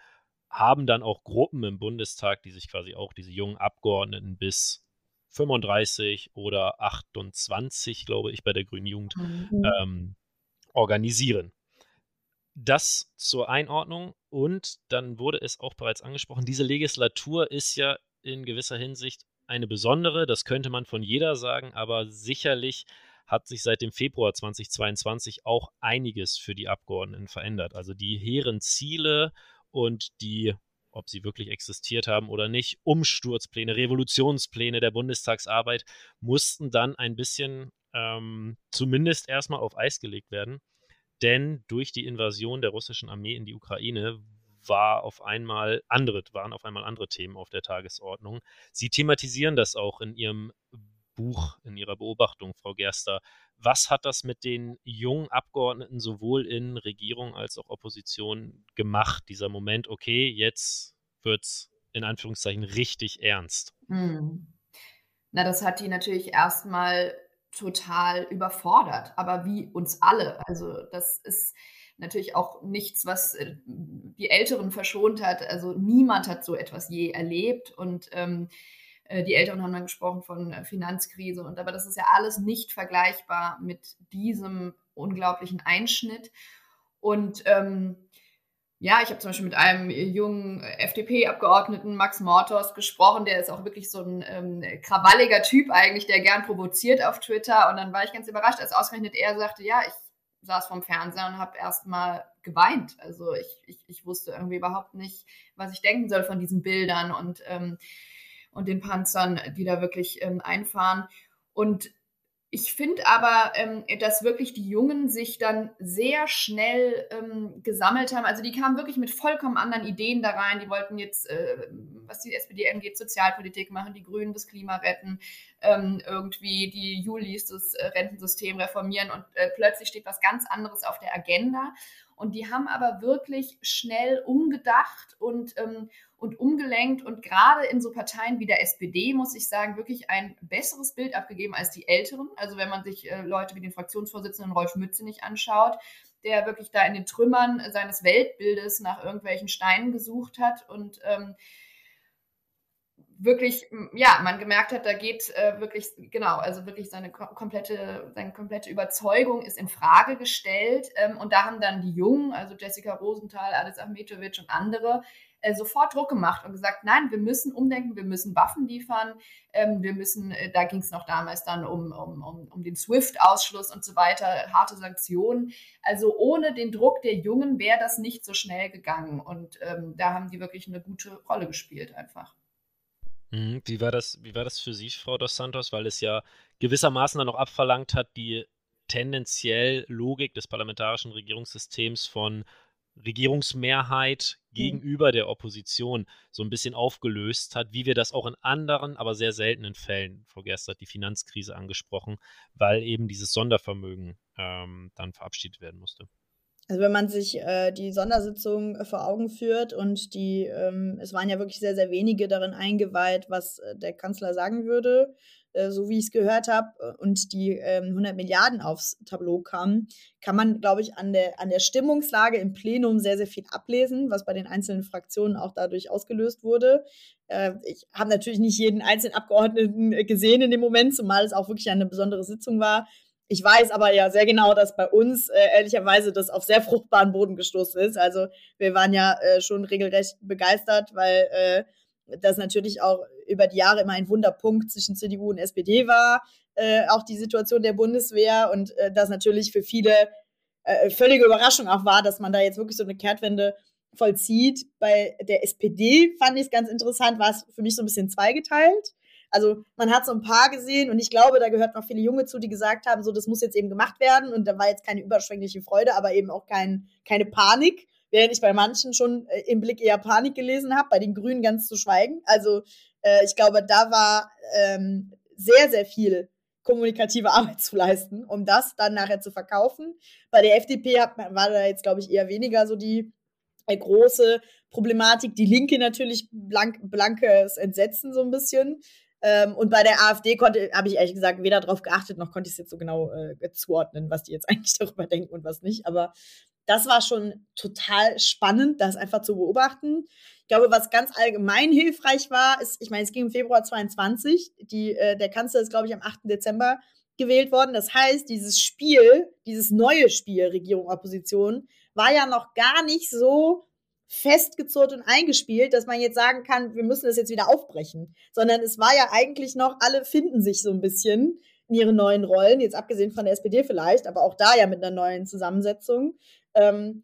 haben dann auch Gruppen im Bundestag, die sich quasi auch diese jungen Abgeordneten bis 35 oder 28, glaube ich, bei der Grünen Jugend mhm. ähm, organisieren. Das zur Einordnung und dann wurde es auch bereits angesprochen, diese Legislatur ist ja in gewisser Hinsicht eine besondere, das könnte man von jeder sagen, aber sicherlich hat sich seit dem Februar 2022 auch einiges für die Abgeordneten verändert. Also die hehren Ziele und die, ob sie wirklich existiert haben oder nicht, Umsturzpläne, Revolutionspläne der Bundestagsarbeit mussten dann ein bisschen ähm, zumindest erstmal auf Eis gelegt werden. denn durch die Invasion der russischen Armee in die Ukraine war auf einmal andere, waren auf einmal andere Themen auf der Tagesordnung. Sie thematisieren das auch in Ihrem Buch, in Ihrer Beobachtung, Frau Gerster. Was hat das mit den jungen Abgeordneten sowohl in Regierung als auch Opposition gemacht? Dieser Moment, okay, jetzt wird es in Anführungszeichen richtig ernst. Hm. Na, das hat die natürlich erstmal total überfordert, aber wie uns alle. Also das ist natürlich auch nichts, was äh, die Älteren verschont hat. Also niemand hat so etwas je erlebt und ähm, äh, die Älteren haben dann gesprochen von äh, Finanzkrise und aber das ist ja alles nicht vergleichbar mit diesem unglaublichen Einschnitt und ähm, ja, ich habe zum Beispiel mit einem jungen FDP-Abgeordneten, Max Mortos, gesprochen. Der ist auch wirklich so ein ähm, krawalliger Typ eigentlich, der gern provoziert auf Twitter. Und dann war ich ganz überrascht, als ausgerechnet er sagte, ja, ich saß vorm Fernseher und habe erstmal geweint. Also ich, ich, ich wusste irgendwie überhaupt nicht, was ich denken soll von diesen Bildern und, ähm, und den Panzern, die da wirklich ähm, einfahren. Und ich finde aber, ähm, dass wirklich die Jungen sich dann sehr schnell ähm, gesammelt haben. Also die kamen wirklich mit vollkommen anderen Ideen da rein. Die wollten jetzt, äh, was die SPD angeht, Sozialpolitik machen, die Grünen das Klima retten, ähm, irgendwie die Julis das äh, Rentensystem reformieren und äh, plötzlich steht was ganz anderes auf der Agenda. Und die haben aber wirklich schnell umgedacht und, ähm, und umgelenkt und gerade in so Parteien wie der SPD, muss ich sagen, wirklich ein besseres Bild abgegeben als die Älteren. Also wenn man sich äh, Leute wie den Fraktionsvorsitzenden Rolf Mützenich anschaut, der wirklich da in den Trümmern seines Weltbildes nach irgendwelchen Steinen gesucht hat und ähm, wirklich, ja, man gemerkt hat, da geht äh, wirklich, genau, also wirklich seine komplette, seine komplette Überzeugung ist in Frage gestellt. Ähm, und da haben dann die Jungen, also Jessica Rosenthal, Alice Ahmetovic und andere, äh, sofort Druck gemacht und gesagt, nein, wir müssen umdenken, wir müssen Waffen liefern, ähm, wir müssen, äh, da ging es noch damals dann um, um, um, um den SWIFT-Ausschluss und so weiter, harte Sanktionen. Also ohne den Druck der Jungen wäre das nicht so schnell gegangen. Und ähm, da haben die wirklich eine gute Rolle gespielt einfach. Mhm. Wie war das, wie war das für Sie, Frau dos Santos? Weil es ja gewissermaßen dann noch abverlangt hat, die tendenziell Logik des parlamentarischen Regierungssystems von Regierungsmehrheit mhm. gegenüber der Opposition so ein bisschen aufgelöst hat, wie wir das auch in anderen, aber sehr seltenen Fällen, Frau Gerst hat die Finanzkrise angesprochen, weil eben dieses Sondervermögen ähm, dann verabschiedet werden musste. Also wenn man sich äh, die Sondersitzung äh, vor Augen führt und die, ähm, es waren ja wirklich sehr, sehr wenige darin eingeweiht, was äh, der Kanzler sagen würde, äh, so wie ich es gehört habe, äh, und die ähm, 100 Milliarden aufs Tableau kamen, kann man, glaube ich, an der, an der Stimmungslage im Plenum sehr, sehr viel ablesen, was bei den einzelnen Fraktionen auch dadurch ausgelöst wurde. Äh, ich habe natürlich nicht jeden einzelnen Abgeordneten gesehen in dem Moment, zumal es auch wirklich eine besondere Sitzung war. Ich weiß aber ja sehr genau, dass bei uns äh, ehrlicherweise das auf sehr fruchtbaren Boden gestoßen ist. Also wir waren ja äh, schon regelrecht begeistert, weil äh, das natürlich auch über die Jahre immer ein Wunderpunkt zwischen CDU und SPD war, äh, auch die Situation der Bundeswehr und äh, das natürlich für viele äh, völlige Überraschung auch war, dass man da jetzt wirklich so eine Kehrtwende vollzieht. Bei der SPD fand ich es ganz interessant, war es für mich so ein bisschen zweigeteilt. Also man hat so ein paar gesehen und ich glaube, da gehört noch viele Junge zu, die gesagt haben, so das muss jetzt eben gemacht werden und da war jetzt keine überschwängliche Freude, aber eben auch kein, keine Panik, während ich bei manchen schon äh, im Blick eher Panik gelesen habe, bei den Grünen ganz zu schweigen. Also äh, ich glaube, da war ähm, sehr, sehr viel kommunikative Arbeit zu leisten, um das dann nachher zu verkaufen. Bei der FDP hat, war da jetzt, glaube ich, eher weniger so die äh, große Problematik. Die Linke natürlich blank, blankes Entsetzen so ein bisschen. Ähm, und bei der AfD konnte, habe ich ehrlich gesagt weder darauf geachtet, noch konnte ich es jetzt so genau äh, zuordnen, was die jetzt eigentlich darüber denken und was nicht. Aber das war schon total spannend, das einfach zu beobachten. Ich glaube, was ganz allgemein hilfreich war, ist, ich meine, es ging im Februar 22, die, äh, der Kanzler ist, glaube ich, am 8. Dezember gewählt worden. Das heißt, dieses Spiel, dieses neue Spiel Regierung Opposition, war ja noch gar nicht so festgezurrt und eingespielt, dass man jetzt sagen kann, wir müssen das jetzt wieder aufbrechen. Sondern es war ja eigentlich noch, alle finden sich so ein bisschen in ihren neuen Rollen, jetzt abgesehen von der SPD vielleicht, aber auch da ja mit einer neuen Zusammensetzung. Ähm,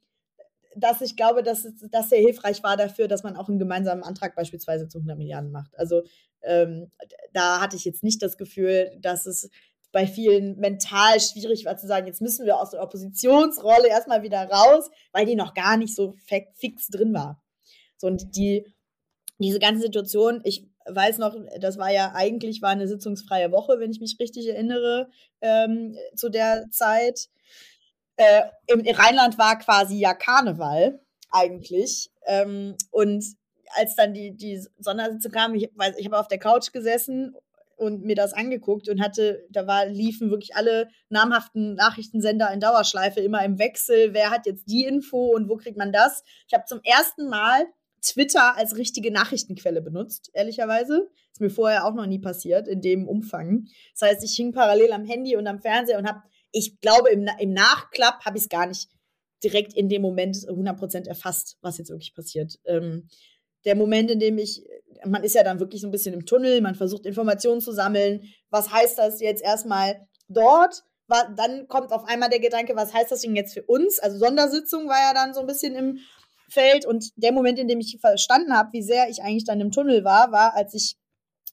dass ich glaube, dass das sehr hilfreich war dafür, dass man auch einen gemeinsamen Antrag beispielsweise zu 100 Milliarden macht. Also ähm, da hatte ich jetzt nicht das Gefühl, dass es bei vielen mental schwierig war zu sagen, jetzt müssen wir aus der Oppositionsrolle erstmal wieder raus, weil die noch gar nicht so fix drin war. So, und die, diese ganze Situation, ich weiß noch, das war ja eigentlich war eine sitzungsfreie Woche, wenn ich mich richtig erinnere, ähm, zu der Zeit. Äh, im, Rheinland war quasi ja Karneval eigentlich. Ähm, und als dann die, die Sondersitzung kam, ich, ich habe auf der Couch gesessen und mir das angeguckt und hatte, da war, liefen wirklich alle namhaften Nachrichtensender in Dauerschleife immer im Wechsel. Wer hat jetzt die Info und wo kriegt man das? Ich habe zum ersten Mal Twitter als richtige Nachrichtenquelle benutzt, ehrlicherweise. Ist mir vorher auch noch nie passiert in dem Umfang. Das heißt, ich hing parallel am Handy und am Fernseher und habe, ich glaube, im, im Nachklapp habe ich es gar nicht direkt in dem Moment 100% erfasst, was jetzt wirklich passiert. Ähm, der Moment, in dem ich, man ist ja dann wirklich so ein bisschen im Tunnel, man versucht Informationen zu sammeln. Was heißt das jetzt erstmal dort? Dann kommt auf einmal der Gedanke, was heißt das denn jetzt für uns? Also Sondersitzung war ja dann so ein bisschen im Feld und der Moment, in dem ich verstanden habe, wie sehr ich eigentlich dann im Tunnel war, war, als ich,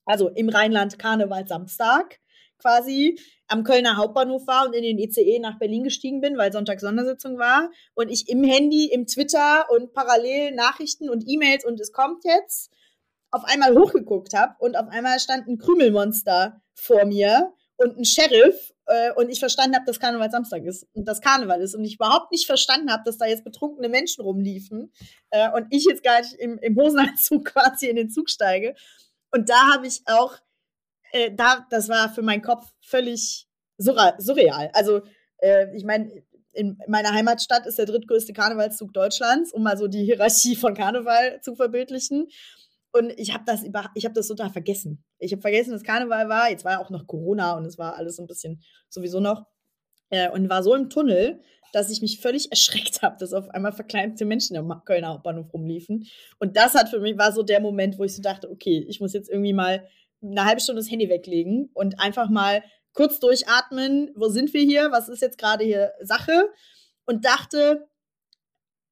also im Rheinland Karneval Samstag quasi am Kölner Hauptbahnhof war und in den ICE nach Berlin gestiegen bin, weil Sonntag Sondersitzung war und ich im Handy, im Twitter und parallel Nachrichten und E-Mails und es kommt jetzt auf einmal hochgeguckt habe und auf einmal stand ein Krümelmonster vor mir und ein Sheriff äh, und ich verstanden habe, dass Karneval Samstag ist und das Karneval ist und ich überhaupt nicht verstanden habe, dass da jetzt betrunkene Menschen rumliefen äh, und ich jetzt gar nicht im, im Hosenanzug quasi in den Zug steige. Und da habe ich auch, äh, da, das war für meinen Kopf völlig surreal. Also äh, ich meine, in meiner Heimatstadt ist der drittgrößte Karnevalszug Deutschlands, um mal so die Hierarchie von Karneval zu verbildlichen. Und ich habe das über, ich habe das total vergessen. Ich habe vergessen, dass Karneval war. Jetzt war ja auch noch Corona und es war alles so ein bisschen sowieso noch. Äh, und war so im Tunnel, dass ich mich völlig erschreckt habe, dass auf einmal verkleidete Menschen im Kölner Hauptbahnhof rumliefen. Und das hat für mich war so der Moment, wo ich so dachte, okay, ich muss jetzt irgendwie mal eine halbe Stunde das Handy weglegen und einfach mal kurz durchatmen. Wo sind wir hier? Was ist jetzt gerade hier Sache? Und dachte,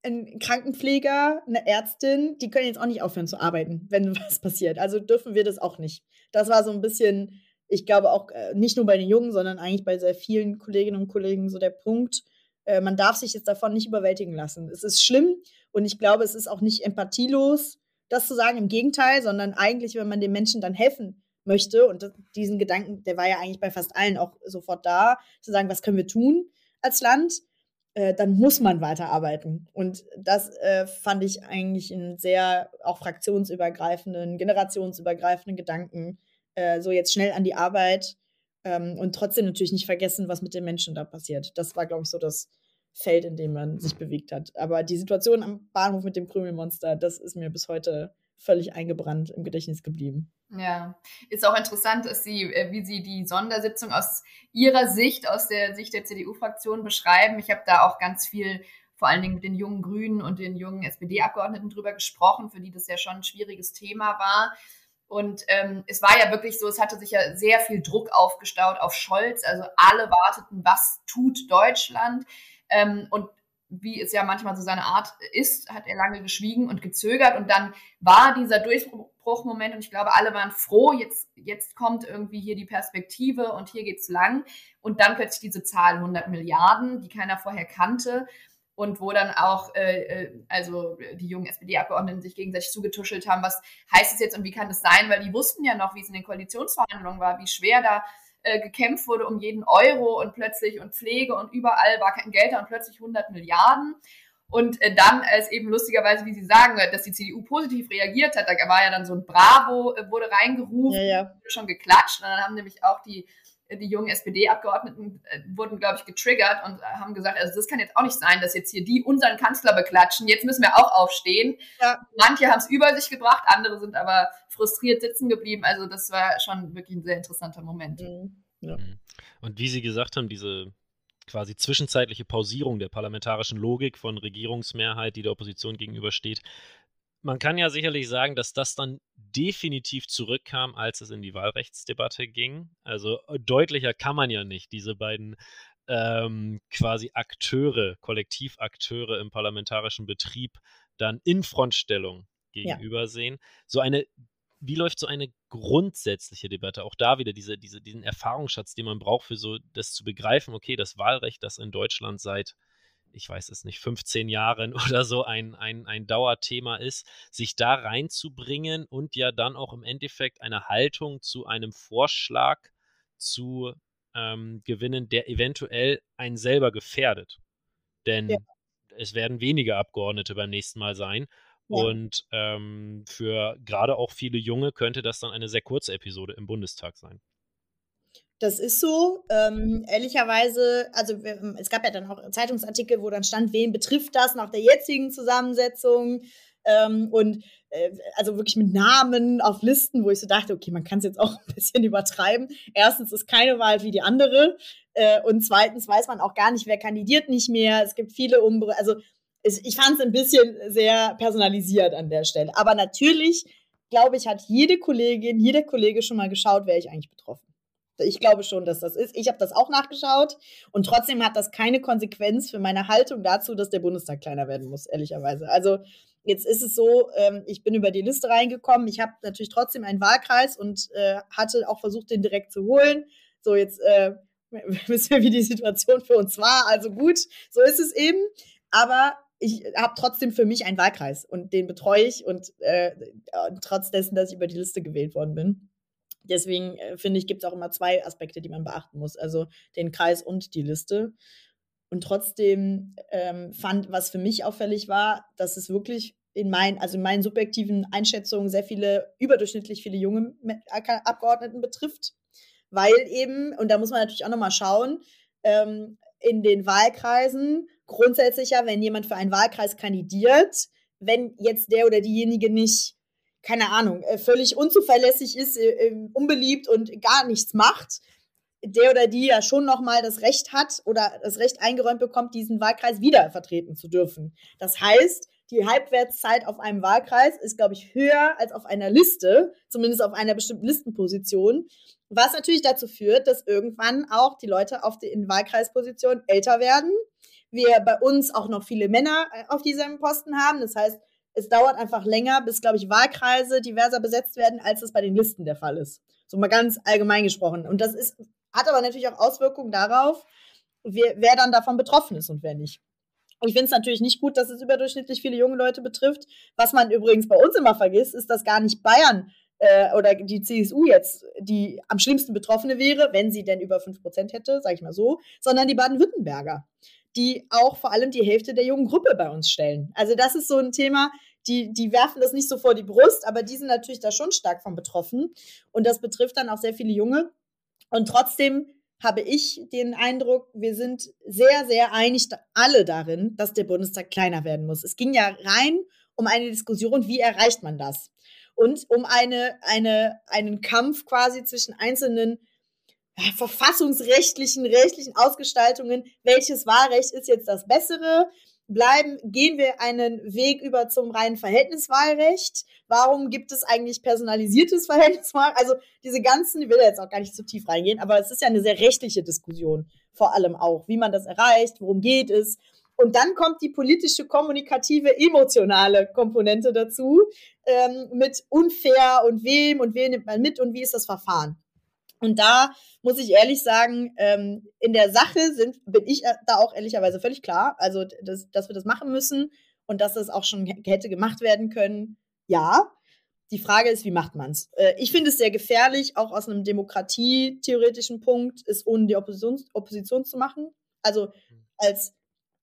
ein Krankenpfleger, eine Ärztin, die können jetzt auch nicht aufhören zu arbeiten, wenn was passiert. Also dürfen wir das auch nicht. Das war so ein bisschen, ich glaube auch äh, nicht nur bei den Jungen, sondern eigentlich bei sehr vielen Kolleginnen und Kollegen so der Punkt, äh, man darf sich jetzt davon nicht überwältigen lassen. Es ist schlimm und ich glaube, es ist auch nicht empathielos, das zu sagen, im Gegenteil, sondern eigentlich, wenn man den Menschen dann helfen möchte und diesen Gedanken, der war ja eigentlich bei fast allen auch sofort da, zu sagen, was können wir tun als Land? Äh, dann muss man weiterarbeiten. Und das äh, fand ich eigentlich einen sehr auch fraktionsübergreifenden, generationsübergreifenden Gedanken. Äh, so jetzt schnell an die Arbeit ähm, und trotzdem natürlich nicht vergessen, was mit den Menschen da passiert. Das war, glaube ich, so das Feld, in dem man sich bewegt hat. Aber die Situation am Bahnhof mit dem Krümelmonster, das ist mir bis heute völlig eingebrannt im Gedächtnis geblieben. Ja, ist auch interessant, dass Sie, äh, wie Sie die Sondersitzung aus Ihrer Sicht, aus der Sicht der CDU-Fraktion beschreiben. Ich habe da auch ganz viel, vor allen Dingen mit den jungen Grünen und den jungen SPD-Abgeordneten drüber gesprochen, für die das ja schon ein schwieriges Thema war. Und ähm, es war ja wirklich so, es hatte sich ja sehr viel Druck aufgestaut auf Scholz. Also alle warteten, was tut Deutschland? Ähm, und wie es ja manchmal so seine Art ist, hat er lange geschwiegen und gezögert und dann war dieser Durchbruchmoment und ich glaube, alle waren froh, jetzt, jetzt kommt irgendwie hier die Perspektive und hier geht's lang und dann plötzlich diese Zahl 100 Milliarden, die keiner vorher kannte und wo dann auch äh, äh also die jungen SPD-Abgeordneten sich gegenseitig zugetuschelt haben, was heißt es jetzt und wie kann das sein, weil die wussten ja noch, wie es in den Koalitionsverhandlungen war, wie schwer da äh, gekämpft wurde um jeden Euro und plötzlich und Pflege und überall war kein Geld da und plötzlich 100 Milliarden. Und äh, dann, als eben lustigerweise, wie Sie sagen, dass die CDU positiv reagiert hat, da war ja dann so ein Bravo, äh, wurde reingerufen, ja, ja. schon geklatscht. Und dann haben nämlich auch die die jungen SPD-Abgeordneten äh, wurden, glaube ich, getriggert und äh, haben gesagt, also das kann jetzt auch nicht sein, dass jetzt hier die unseren Kanzler beklatschen. Jetzt müssen wir auch aufstehen. Ja. Manche haben es über sich gebracht, andere sind aber frustriert sitzen geblieben. Also das war schon wirklich ein sehr interessanter Moment. Mhm. Ja. Mhm. Und wie Sie gesagt haben, diese quasi zwischenzeitliche Pausierung der parlamentarischen Logik von Regierungsmehrheit, die der Opposition gegenübersteht, man kann ja sicherlich sagen, dass das dann definitiv zurückkam, als es in die Wahlrechtsdebatte ging. Also äh, deutlicher kann man ja nicht diese beiden ähm, quasi Akteure, Kollektivakteure im parlamentarischen Betrieb dann in Frontstellung gegenüber ja. sehen. So eine wie läuft so eine grundsätzliche Debatte? Auch da wieder diese, diese, diesen Erfahrungsschatz, den man braucht, für so das zu begreifen, okay, das Wahlrecht, das in Deutschland seit, ich weiß es nicht, 15 Jahren oder so ein, ein, ein Dauerthema ist, sich da reinzubringen und ja dann auch im Endeffekt eine Haltung zu einem Vorschlag zu ähm, gewinnen, der eventuell einen selber gefährdet. Denn ja. es werden weniger Abgeordnete beim nächsten Mal sein. Ja. Und ähm, für gerade auch viele Junge könnte das dann eine sehr kurze Episode im Bundestag sein. Das ist so. Ähm, ehrlicherweise, also es gab ja dann auch Zeitungsartikel, wo dann stand, wen betrifft das nach der jetzigen Zusammensetzung. Ähm, und äh, also wirklich mit Namen auf Listen, wo ich so dachte, okay, man kann es jetzt auch ein bisschen übertreiben. Erstens ist keine Wahl wie die andere. Äh, und zweitens weiß man auch gar nicht, wer kandidiert nicht mehr. Es gibt viele Umbre also ich fand es ein bisschen sehr personalisiert an der Stelle. Aber natürlich, glaube ich, hat jede Kollegin, jeder Kollege schon mal geschaut, wer ich eigentlich betroffen. Ich glaube schon, dass das ist. Ich habe das auch nachgeschaut und trotzdem hat das keine Konsequenz für meine Haltung dazu, dass der Bundestag kleiner werden muss, ehrlicherweise. Also jetzt ist es so, ähm, ich bin über die Liste reingekommen. Ich habe natürlich trotzdem einen Wahlkreis und äh, hatte auch versucht, den direkt zu holen. So, jetzt äh, wissen wir, wie die Situation für uns war. Also gut, so ist es eben. Aber ich habe trotzdem für mich einen Wahlkreis und den betreue ich und äh, trotz dessen, dass ich über die Liste gewählt worden bin. Deswegen äh, finde ich, gibt es auch immer zwei Aspekte, die man beachten muss, also den Kreis und die Liste. Und trotzdem ähm, fand, was für mich auffällig war, dass es wirklich in meinen, also in meinen subjektiven Einschätzungen sehr viele, überdurchschnittlich viele junge Abgeordneten betrifft. Weil eben, und da muss man natürlich auch nochmal schauen, ähm, in den Wahlkreisen grundsätzlich ja, wenn jemand für einen Wahlkreis kandidiert, wenn jetzt der oder diejenige nicht, keine Ahnung, äh, völlig unzuverlässig ist, äh, ähm, unbeliebt und gar nichts macht, der oder die ja schon nochmal das Recht hat oder das Recht eingeräumt bekommt, diesen Wahlkreis wieder vertreten zu dürfen. Das heißt, die Halbwertszeit auf einem Wahlkreis ist, glaube ich, höher als auf einer Liste, zumindest auf einer bestimmten Listenposition, was natürlich dazu führt, dass irgendwann auch die Leute auf den Wahlkreispositionen älter werden wir bei uns auch noch viele Männer äh, auf diesem Posten haben. Das heißt, es dauert einfach länger, bis, glaube ich, Wahlkreise diverser besetzt werden, als es bei den Listen der Fall ist. So mal ganz allgemein gesprochen. Und das ist, hat aber natürlich auch Auswirkungen darauf, wer, wer dann davon betroffen ist und wer nicht. Ich finde es natürlich nicht gut, dass es überdurchschnittlich viele junge Leute betrifft. Was man übrigens bei uns immer vergisst, ist, dass gar nicht Bayern äh, oder die CSU jetzt die am schlimmsten Betroffene wäre, wenn sie denn über 5% hätte, sage ich mal so, sondern die Baden-Württemberger die auch vor allem die Hälfte der jungen Gruppe bei uns stellen. Also das ist so ein Thema, die, die werfen das nicht so vor die Brust, aber die sind natürlich da schon stark von betroffen. Und das betrifft dann auch sehr viele Junge. Und trotzdem habe ich den Eindruck, wir sind sehr, sehr einig alle darin, dass der Bundestag kleiner werden muss. Es ging ja rein um eine Diskussion, wie erreicht man das? Und um eine, eine, einen Kampf quasi zwischen einzelnen verfassungsrechtlichen, rechtlichen Ausgestaltungen, welches Wahlrecht ist jetzt das bessere? Bleiben, gehen wir einen Weg über zum reinen Verhältniswahlrecht? Warum gibt es eigentlich personalisiertes Verhältniswahlrecht? Also diese ganzen, ich will jetzt auch gar nicht zu tief reingehen, aber es ist ja eine sehr rechtliche Diskussion, vor allem auch, wie man das erreicht, worum geht es. Und dann kommt die politische, kommunikative, emotionale Komponente dazu, ähm, mit unfair und wem und wen nimmt man mit und wie ist das Verfahren. Und da muss ich ehrlich sagen, ähm, in der Sache sind, bin ich da auch ehrlicherweise völlig klar. Also, dass, dass wir das machen müssen und dass das auch schon hätte gemacht werden können, ja. Die Frage ist, wie macht man es? Äh, ich finde es sehr gefährlich, auch aus einem demokratietheoretischen Punkt, es ohne die Opposition, Opposition zu machen. Also als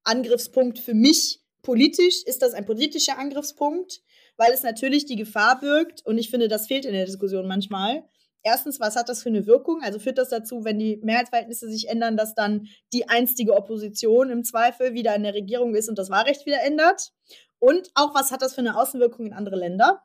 Angriffspunkt für mich politisch ist das ein politischer Angriffspunkt, weil es natürlich die Gefahr birgt, und ich finde, das fehlt in der Diskussion manchmal, erstens, was hat das für eine Wirkung? Also führt das dazu, wenn die Mehrheitsverhältnisse sich ändern, dass dann die einstige Opposition im Zweifel wieder in der Regierung ist und das Wahlrecht wieder ändert? Und auch, was hat das für eine Außenwirkung in andere Länder?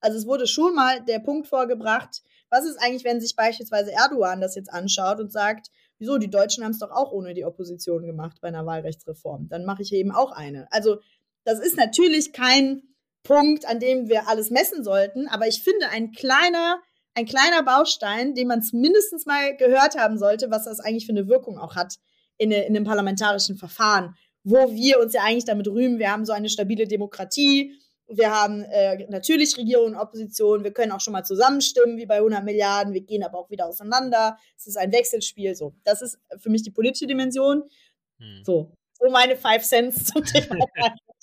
Also es wurde schon mal der Punkt vorgebracht, was ist eigentlich, wenn sich beispielsweise Erdogan das jetzt anschaut und sagt, wieso, die Deutschen haben es doch auch ohne die Opposition gemacht bei einer Wahlrechtsreform. Dann mache ich eben auch eine. Also das ist natürlich kein Punkt, an dem wir alles messen sollten, aber ich finde, ein kleiner ein kleiner Baustein, den man zumindest mal gehört haben sollte, was das eigentlich für eine Wirkung auch hat in, in einem parlamentarischen Verfahren, wo wir uns ja eigentlich damit rühmen, wir haben so eine stabile Demokratie, Wir haben äh, natürlich Regierung und Opposition. Wir können auch schon mal zusammenstimmen, wie bei 100 Milliarden. Wir gehen aber auch wieder auseinander. Es ist ein Wechselspiel. So, das ist für mich die politische Dimension. Hm. So, so meine Five Cents zum Thema.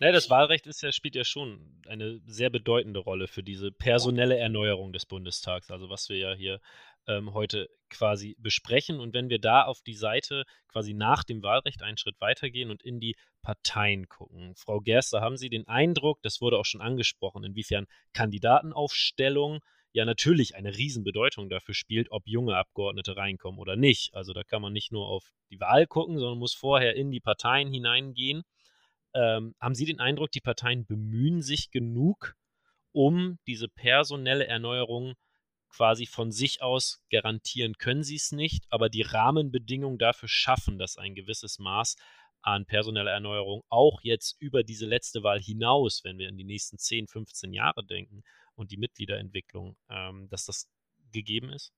Naja, das Wahlrecht ist ja, spielt ja schon eine sehr bedeutende Rolle für diese personelle Erneuerung des Bundestags, also was wir ja hier ähm, heute quasi besprechen. Und wenn wir da auf die Seite quasi nach dem Wahlrecht einen Schritt weitergehen und in die Parteien gucken. Frau Gerster, haben Sie den Eindruck, das wurde auch schon angesprochen, inwiefern Kandidatenaufstellung ja natürlich eine Riesenbedeutung dafür spielt, ob junge Abgeordnete reinkommen oder nicht. Also da kann man nicht nur auf die Wahl gucken, sondern muss vorher in die Parteien hineingehen. Ähm, haben Sie den Eindruck, die Parteien bemühen sich genug, um diese personelle Erneuerung quasi von sich aus garantieren können sie es nicht, aber die Rahmenbedingungen dafür schaffen, dass ein gewisses Maß an personeller Erneuerung auch jetzt über diese letzte Wahl hinaus, wenn wir in die nächsten 10, 15 Jahre denken und die Mitgliederentwicklung, ähm, dass das gegeben ist?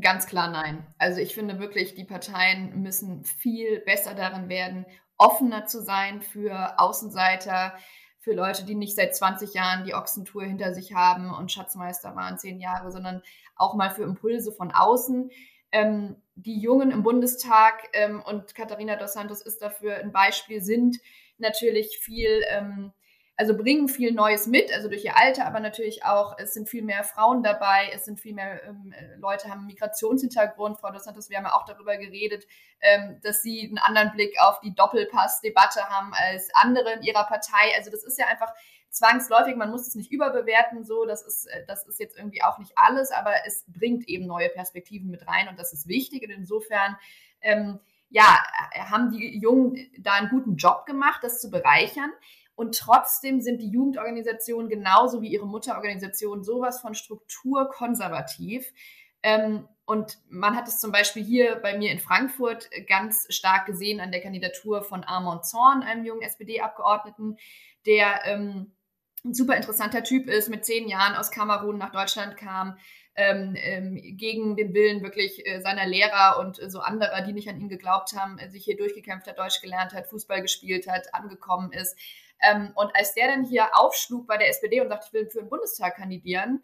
Ganz klar nein. Also ich finde wirklich, die Parteien müssen viel besser darin werden, offener zu sein für Außenseiter, für Leute, die nicht seit 20 Jahren die Ochsentour hinter sich haben und Schatzmeister waren zehn Jahre, sondern auch mal für Impulse von außen. Ähm, die Jungen im Bundestag ähm, und Katharina dos Santos ist dafür ein Beispiel, sind natürlich viel ähm, also bringen viel Neues mit, also durch ihr Alter, aber natürlich auch, es sind viel mehr Frauen dabei, es sind viel mehr ähm, Leute haben Migrationshintergrund. Frau Dos Santos, wir haben ja auch darüber geredet, ähm, dass sie einen anderen Blick auf die Doppelpass-Debatte haben als andere in ihrer Partei. Also das ist ja einfach zwangsläufig, man muss es nicht überbewerten, so, das ist, äh, das ist jetzt irgendwie auch nicht alles, aber es bringt eben neue Perspektiven mit rein und das ist wichtig. Und insofern, ähm, ja, haben die Jungen da einen guten Job gemacht, das zu bereichern. Und trotzdem sind die Jugendorganisationen genauso wie ihre Mutterorganisationen sowas von strukturkonservativ. Ähm, und man hat es zum Beispiel hier bei mir in Frankfurt ganz stark gesehen an der Kandidatur von Armand Zorn, einem jungen SPD-Abgeordneten, der ähm, ein super interessanter Typ ist, mit zehn Jahren aus Kamerun nach Deutschland kam, ähm, ähm, gegen den Willen wirklich äh, seiner Lehrer und äh, so anderer, die nicht an ihn geglaubt haben, äh, sich hier durchgekämpft hat, Deutsch gelernt hat, Fußball gespielt hat, angekommen ist. Ähm, und als der dann hier aufschlug bei der SPD und sagte, ich will für den Bundestag kandidieren,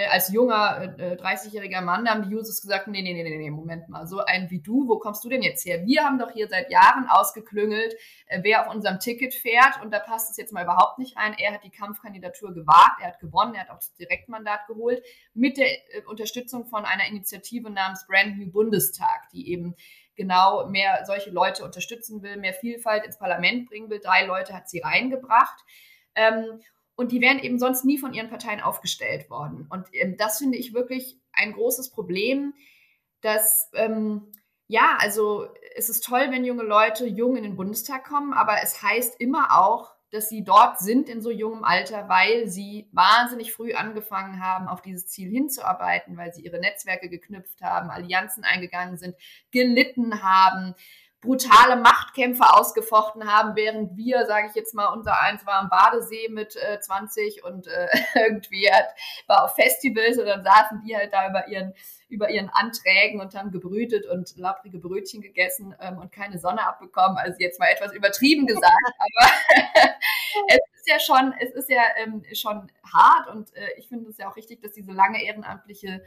äh, als junger, äh, 30-jähriger Mann, da haben die Jusos gesagt, nee, nee, nee, nee, Moment mal, so ein wie du, wo kommst du denn jetzt her? Wir haben doch hier seit Jahren ausgeklüngelt, äh, wer auf unserem Ticket fährt und da passt es jetzt mal überhaupt nicht rein. Er hat die Kampfkandidatur gewagt, er hat gewonnen, er hat auch das Direktmandat geholt mit der äh, Unterstützung von einer Initiative namens Brand New Bundestag, die eben genau mehr solche Leute unterstützen will, mehr Vielfalt ins Parlament bringen will. Drei Leute hat sie reingebracht. Ähm, und die wären eben sonst nie von ihren Parteien aufgestellt worden. Und ähm, das finde ich wirklich ein großes Problem, dass, ähm, ja, also es ist toll, wenn junge Leute jung in den Bundestag kommen, aber es heißt immer auch, dass sie dort sind in so jungem Alter, weil sie wahnsinnig früh angefangen haben, auf dieses Ziel hinzuarbeiten, weil sie ihre Netzwerke geknüpft haben, Allianzen eingegangen sind, gelitten haben, brutale Machtkämpfe ausgefochten haben, während wir, sage ich jetzt mal, unser eins war am Badesee mit äh, 20 und äh, irgendwie hat, war auf Festivals und dann saßen die halt da über ihren über ihren Anträgen und haben gebrütet und labrige Brötchen gegessen ähm, und keine Sonne abbekommen. Also jetzt mal etwas übertrieben gesagt, aber es ist ja schon, es ist ja ähm, schon hart und äh, ich finde es ja auch richtig, dass diese lange ehrenamtliche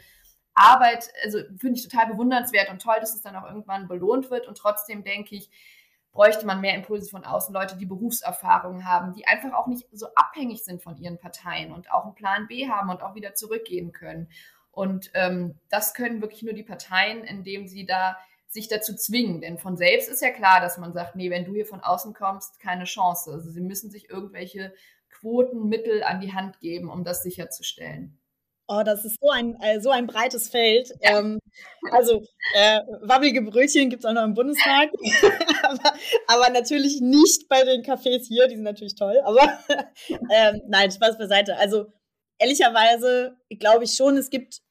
Arbeit, also finde ich total bewundernswert und toll, dass es dann auch irgendwann belohnt wird. Und trotzdem denke ich, bräuchte man mehr Impulse von außen, Leute, die Berufserfahrung haben, die einfach auch nicht so abhängig sind von ihren Parteien und auch einen Plan B haben und auch wieder zurückgehen können. Und ähm, das können wirklich nur die Parteien, indem sie da sich dazu zwingen. Denn von selbst ist ja klar, dass man sagt, nee, wenn du hier von außen kommst, keine Chance. Also sie müssen sich irgendwelche Quotenmittel an die Hand geben, um das sicherzustellen. Oh, das ist so ein, äh, so ein breites Feld. Ja. Ähm, also, äh, wabbelige Brötchen gibt es auch noch im Bundestag. aber, aber, natürlich nicht bei den Cafés hier, die sind natürlich toll. Aber ähm, nein, Spaß beiseite. Also, ehrlicherweise glaube ich schon, es gibt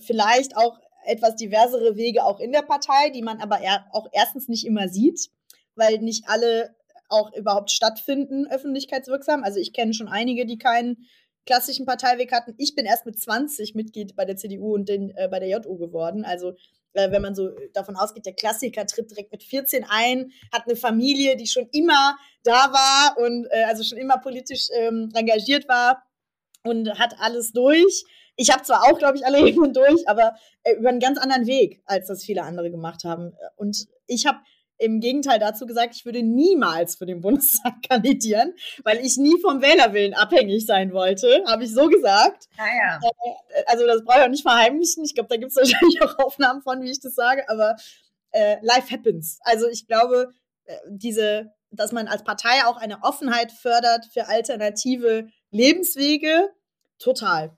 vielleicht auch etwas diversere Wege auch in der Partei, die man aber er auch erstens nicht immer sieht, weil nicht alle auch überhaupt stattfinden, öffentlichkeitswirksam. Also ich kenne schon einige, die keinen klassischen Parteiweg hatten. Ich bin erst mit 20 Mitglied bei der CDU und den, äh, bei der JU geworden. Also äh, wenn man so davon ausgeht, der Klassiker tritt direkt mit 14 ein, hat eine Familie, die schon immer da war und äh, also schon immer politisch ähm, engagiert war und hat alles durch. Ich habe zwar auch, glaube ich, alle Ebenen durch, aber äh, über einen ganz anderen Weg, als das viele andere gemacht haben. Und ich habe im Gegenteil dazu gesagt, ich würde niemals für den Bundestag kandidieren, weil ich nie vom Wählerwillen abhängig sein wollte, habe ich so gesagt. Naja. Äh, also das brauche ich auch nicht verheimlichen. Ich glaube, da gibt es wahrscheinlich auch Aufnahmen von, wie ich das sage, aber äh, life happens. Also ich glaube, äh, diese, dass man als Partei auch eine Offenheit fördert für alternative Lebenswege, total.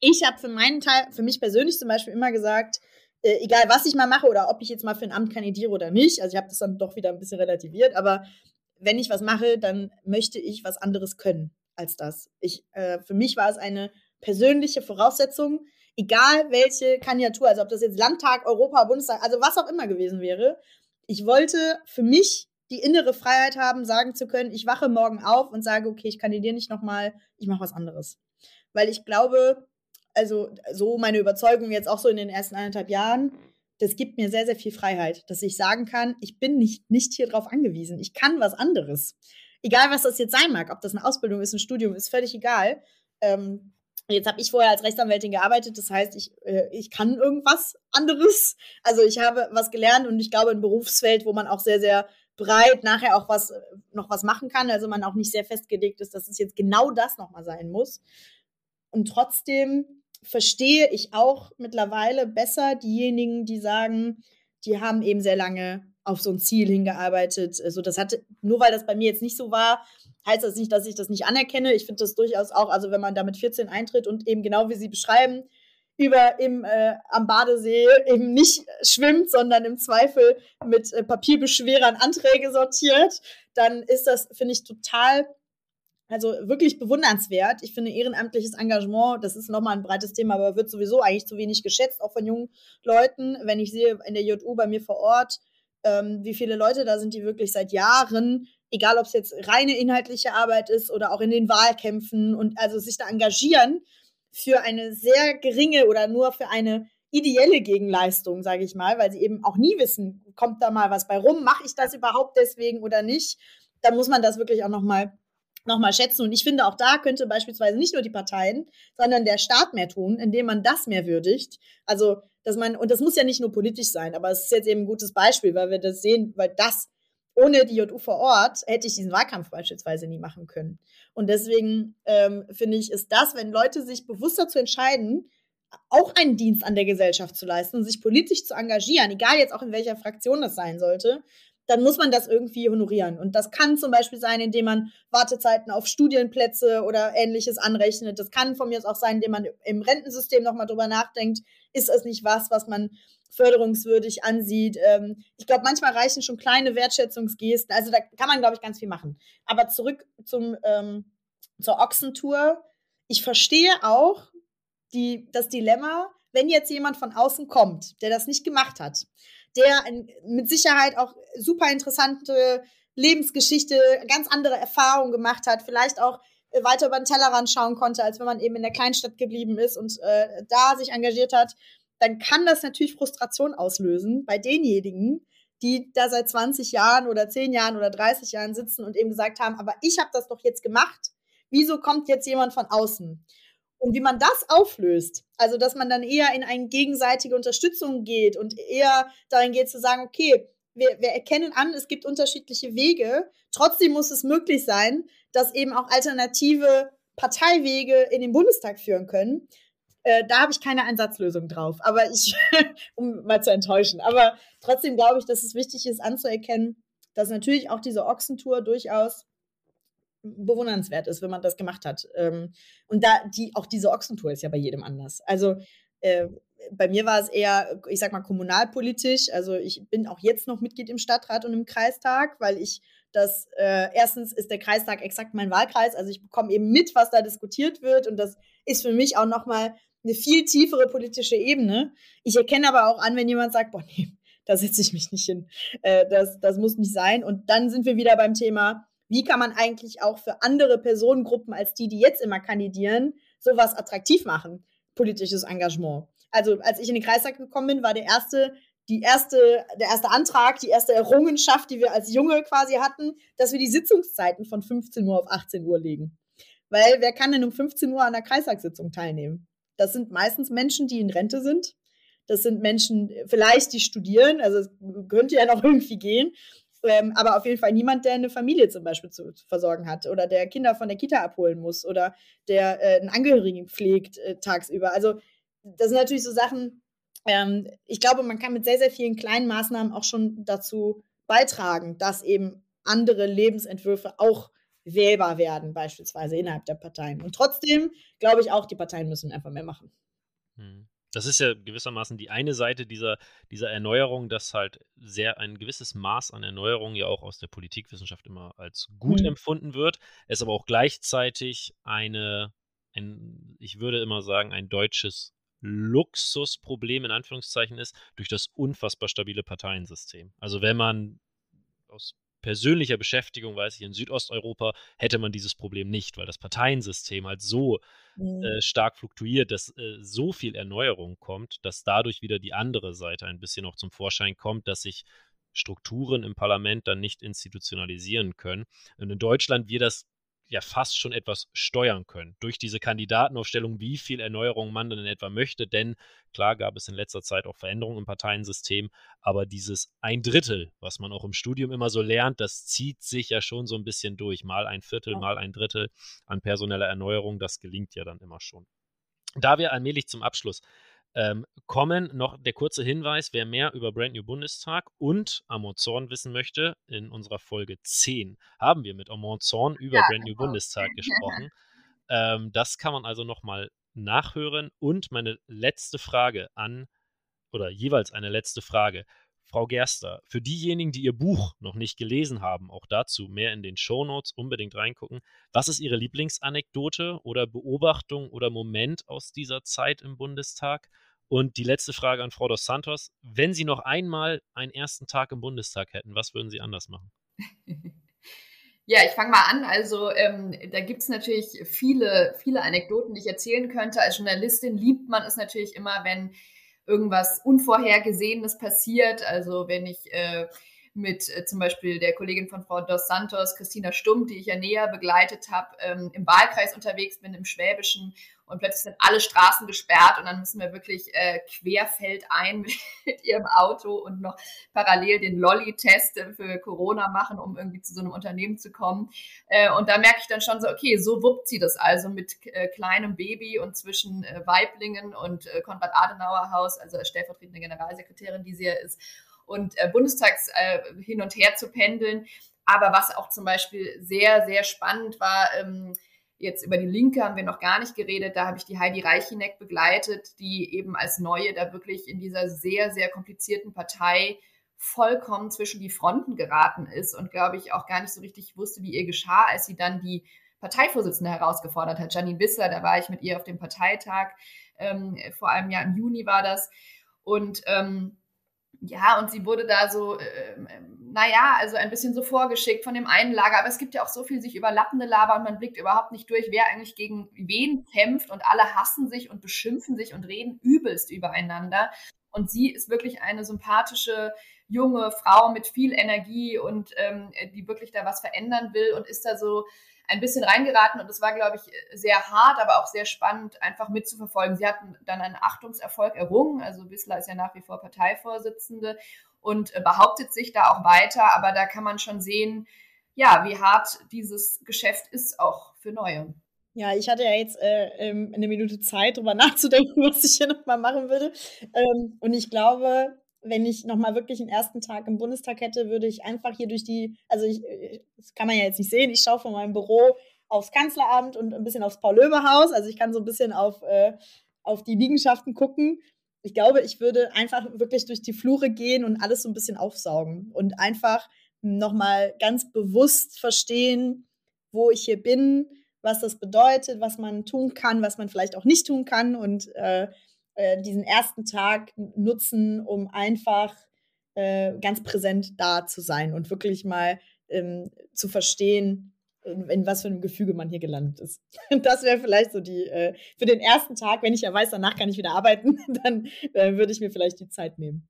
Ich habe für meinen Teil, für mich persönlich zum Beispiel immer gesagt, äh, egal was ich mal mache oder ob ich jetzt mal für ein Amt kandidiere oder nicht, also ich habe das dann doch wieder ein bisschen relativiert, aber wenn ich was mache, dann möchte ich was anderes können als das. Ich, äh, für mich war es eine persönliche Voraussetzung, egal welche Kandidatur, also ob das jetzt Landtag, Europa, Bundestag, also was auch immer gewesen wäre. Ich wollte für mich die innere Freiheit haben, sagen zu können, ich wache morgen auf und sage, okay, ich kandidiere nicht nochmal, ich mache was anderes. Weil ich glaube, also so meine Überzeugung jetzt auch so in den ersten eineinhalb Jahren, das gibt mir sehr, sehr viel Freiheit, dass ich sagen kann, ich bin nicht, nicht hier drauf angewiesen. Ich kann was anderes. Egal, was das jetzt sein mag, ob das eine Ausbildung ist, ein Studium, ist völlig egal. Ähm, jetzt habe ich vorher als Rechtsanwältin gearbeitet, das heißt, ich, äh, ich kann irgendwas anderes. Also ich habe was gelernt und ich glaube, ein Berufsfeld, wo man auch sehr, sehr breit nachher auch was noch was machen kann. Also man auch nicht sehr festgelegt ist, dass es jetzt genau das nochmal sein muss. Und trotzdem verstehe ich auch mittlerweile besser diejenigen, die sagen, die haben eben sehr lange auf so ein Ziel hingearbeitet. Also das hatte, nur weil das bei mir jetzt nicht so war, heißt das nicht, dass ich das nicht anerkenne. Ich finde das durchaus auch, also wenn man da mit 14 eintritt und eben genau wie Sie beschreiben, über im äh, am Badesee eben nicht schwimmt, sondern im Zweifel mit äh, Papierbeschwerern Anträge sortiert, dann ist das, finde ich, total also wirklich bewundernswert. Ich finde ehrenamtliches Engagement, das ist nochmal ein breites Thema, aber wird sowieso eigentlich zu wenig geschätzt, auch von jungen Leuten. Wenn ich sehe in der JU bei mir vor Ort, ähm, wie viele Leute da sind, die wirklich seit Jahren, egal ob es jetzt reine inhaltliche Arbeit ist oder auch in den Wahlkämpfen und also sich da engagieren für eine sehr geringe oder nur für eine ideelle Gegenleistung, sage ich mal, weil sie eben auch nie wissen, kommt da mal was bei rum, mache ich das überhaupt deswegen oder nicht, dann muss man das wirklich auch nochmal nochmal schätzen. Und ich finde, auch da könnte beispielsweise nicht nur die Parteien, sondern der Staat mehr tun, indem man das mehr würdigt. Also, dass man, und das muss ja nicht nur politisch sein, aber es ist jetzt eben ein gutes Beispiel, weil wir das sehen, weil das ohne die JU vor Ort hätte ich diesen Wahlkampf beispielsweise nie machen können. Und deswegen ähm, finde ich, ist das, wenn Leute sich bewusst dazu entscheiden, auch einen Dienst an der Gesellschaft zu leisten und sich politisch zu engagieren, egal jetzt auch in welcher Fraktion das sein sollte, dann muss man das irgendwie honorieren. Und das kann zum Beispiel sein, indem man Wartezeiten auf Studienplätze oder ähnliches anrechnet. Das kann von mir aus auch sein, indem man im Rentensystem nochmal drüber nachdenkt, ist es nicht was, was man förderungswürdig ansieht. Ähm, ich glaube, manchmal reichen schon kleine Wertschätzungsgesten. Also da kann man, glaube ich, ganz viel machen. Aber zurück zum, ähm, zur Ochsentour. Ich verstehe auch die, das Dilemma, wenn jetzt jemand von außen kommt, der das nicht gemacht hat der mit Sicherheit auch super interessante Lebensgeschichte, ganz andere Erfahrungen gemacht hat, vielleicht auch äh, weiter über den Tellerrand schauen konnte, als wenn man eben in der Kleinstadt geblieben ist und äh, da sich engagiert hat, dann kann das natürlich Frustration auslösen bei denjenigen, die da seit 20 Jahren oder 10 Jahren oder 30 Jahren sitzen und eben gesagt haben, aber ich habe das doch jetzt gemacht. Wieso kommt jetzt jemand von außen? Und wie man das auflöst, also dass man dann eher in eine gegenseitige Unterstützung geht und eher darin geht zu sagen, okay, wir, wir erkennen an, es gibt unterschiedliche Wege. Trotzdem muss es möglich sein, dass eben auch alternative Parteiwege in den Bundestag führen können. Äh, da habe ich keine Einsatzlösung drauf, aber ich, um mal zu enttäuschen. Aber trotzdem glaube ich, dass es wichtig ist anzuerkennen, dass natürlich auch diese Ochsentour durchaus bewundernswert ist, wenn man das gemacht hat. Ähm, und da die auch diese Ochsentour ist ja bei jedem anders. Also äh, bei mir war es eher, ich sag mal, kommunalpolitisch. Also ich bin auch jetzt noch Mitglied im Stadtrat und im Kreistag, weil ich das, äh, erstens ist der Kreistag exakt mein Wahlkreis, also ich bekomme eben mit, was da diskutiert wird und das ist für mich auch nochmal eine viel tiefere politische Ebene. Ich erkenne aber auch an, wenn jemand sagt, boah, nee, da setze ich mich nicht hin. Äh, das, das muss nicht sein. Und dann sind wir wieder beim Thema, wie kann man eigentlich auch für andere Personengruppen als die, die jetzt immer kandidieren, sowas attraktiv machen, politisches Engagement. Also als ich in den Kreistag gekommen bin, war der erste die erste, der erste Antrag, die erste Errungenschaft, die wir als Junge quasi hatten, dass wir die Sitzungszeiten von 15 Uhr auf 18 Uhr legen. Weil wer kann denn um 15 Uhr an der Kreistagssitzung teilnehmen? Das sind meistens Menschen, die in Rente sind. Das sind Menschen, vielleicht die studieren, also es könnte ja noch irgendwie gehen. Ähm, aber auf jeden Fall niemand, der eine Familie zum Beispiel zu, zu, versorgen hat oder der Kinder von der Kita abholen muss oder der äh, einen Angehörigen pflegt äh, tagsüber. Also das sind natürlich so Sachen, ähm, ich glaube, man kann mit sehr, sehr vielen kleinen Maßnahmen auch schon dazu beitragen, dass eben andere Lebensentwürfe auch wählbar werden, beispielsweise innerhalb der Parteien. Und trotzdem glaube ich auch, die Parteien müssen einfach mehr machen. Hm. Das ist ja gewissermaßen die eine Seite dieser, dieser Erneuerung, dass halt sehr ein gewisses Maß an Erneuerung ja auch aus der Politikwissenschaft immer als gut mhm. empfunden wird. Es aber auch gleichzeitig eine, ein, ich würde immer sagen, ein deutsches Luxusproblem in Anführungszeichen ist, durch das unfassbar stabile Parteiensystem. Also wenn man aus persönlicher Beschäftigung weiß ich, in Südosteuropa hätte man dieses Problem nicht, weil das Parteiensystem halt so mhm. äh, stark fluktuiert, dass äh, so viel Erneuerung kommt, dass dadurch wieder die andere Seite ein bisschen noch zum Vorschein kommt, dass sich Strukturen im Parlament dann nicht institutionalisieren können. Und in Deutschland wir das ja fast schon etwas steuern können durch diese Kandidatenaufstellung, wie viel Erneuerung man denn etwa möchte. Denn klar gab es in letzter Zeit auch Veränderungen im Parteiensystem, aber dieses ein Drittel, was man auch im Studium immer so lernt, das zieht sich ja schon so ein bisschen durch. Mal ein Viertel, mal ein Drittel an personeller Erneuerung, das gelingt ja dann immer schon. Da wir allmählich zum Abschluss ähm, kommen. Noch der kurze Hinweis, wer mehr über Brand New Bundestag und Amon Zorn wissen möchte, in unserer Folge 10 haben wir mit Amon Zorn über ja, Brand New genau. Bundestag gesprochen. Ähm, das kann man also nochmal nachhören. Und meine letzte Frage an, oder jeweils eine letzte Frage. Frau Gerster, für diejenigen, die Ihr Buch noch nicht gelesen haben, auch dazu mehr in den Shownotes unbedingt reingucken. Was ist Ihre Lieblingsanekdote oder Beobachtung oder Moment aus dieser Zeit im Bundestag? Und die letzte Frage an Frau dos Santos. Wenn Sie noch einmal einen ersten Tag im Bundestag hätten, was würden Sie anders machen? Ja, ich fange mal an. Also ähm, da gibt es natürlich viele, viele Anekdoten, die ich erzählen könnte. Als Journalistin liebt man es natürlich immer, wenn irgendwas Unvorhergesehenes passiert. Also wenn ich äh, mit äh, zum Beispiel der Kollegin von Frau Dos Santos, Christina Stumm, die ich ja näher begleitet habe, ähm, im Wahlkreis unterwegs bin, im Schwäbischen und plötzlich sind alle Straßen gesperrt und dann müssen wir wirklich äh, querfeldein mit ihrem Auto und noch parallel den Lolli-Test für Corona machen, um irgendwie zu so einem Unternehmen zu kommen. Äh, und da merke ich dann schon so, okay, so wuppt sie das also mit äh, kleinem Baby und zwischen äh, Weiblingen und äh, Konrad-Adenauer-Haus, also als stellvertretende Generalsekretärin, die sie ja ist, und äh, Bundestags äh, hin und her zu pendeln. Aber was auch zum Beispiel sehr, sehr spannend war, ähm, jetzt über die Linke haben wir noch gar nicht geredet, da habe ich die Heidi Reichineck begleitet, die eben als Neue da wirklich in dieser sehr, sehr komplizierten Partei vollkommen zwischen die Fronten geraten ist und glaube ich auch gar nicht so richtig wusste, wie ihr geschah, als sie dann die Parteivorsitzende herausgefordert hat. Janine Wissler, da war ich mit ihr auf dem Parteitag, ähm, vor einem Jahr im Juni war das. Und ähm, ja, und sie wurde da so, äh, naja, also ein bisschen so vorgeschickt von dem einen Lager. Aber es gibt ja auch so viel sich überlappende Laber und man blickt überhaupt nicht durch, wer eigentlich gegen wen kämpft und alle hassen sich und beschimpfen sich und reden übelst übereinander. Und sie ist wirklich eine sympathische junge Frau mit viel Energie und ähm, die wirklich da was verändern will und ist da so ein bisschen reingeraten und es war, glaube ich, sehr hart, aber auch sehr spannend, einfach mitzuverfolgen. Sie hatten dann einen Achtungserfolg errungen, also Wissler ist ja nach wie vor Parteivorsitzende und äh, behauptet sich da auch weiter, aber da kann man schon sehen, ja, wie hart dieses Geschäft ist auch für Neue. Ja, ich hatte ja jetzt äh, ähm, eine Minute Zeit, darüber nachzudenken, was ich hier nochmal machen würde. Ähm, und ich glaube, wenn ich nochmal wirklich einen ersten Tag im Bundestag hätte, würde ich einfach hier durch die, also ich, das kann man ja jetzt nicht sehen, ich schaue von meinem Büro aufs Kanzleramt und ein bisschen aufs Paul-Löbe-Haus. Also ich kann so ein bisschen auf, äh, auf die Liegenschaften gucken. Ich glaube, ich würde einfach wirklich durch die Flure gehen und alles so ein bisschen aufsaugen und einfach nochmal ganz bewusst verstehen, wo ich hier bin, was das bedeutet, was man tun kann, was man vielleicht auch nicht tun kann und äh, äh, diesen ersten Tag nutzen, um einfach äh, ganz präsent da zu sein und wirklich mal ähm, zu verstehen, in, in, was für einem Gefüge man hier gelandet ist. Das wäre vielleicht so die, äh, für den ersten Tag, wenn ich ja weiß, danach kann ich wieder arbeiten, dann äh, würde ich mir vielleicht die Zeit nehmen.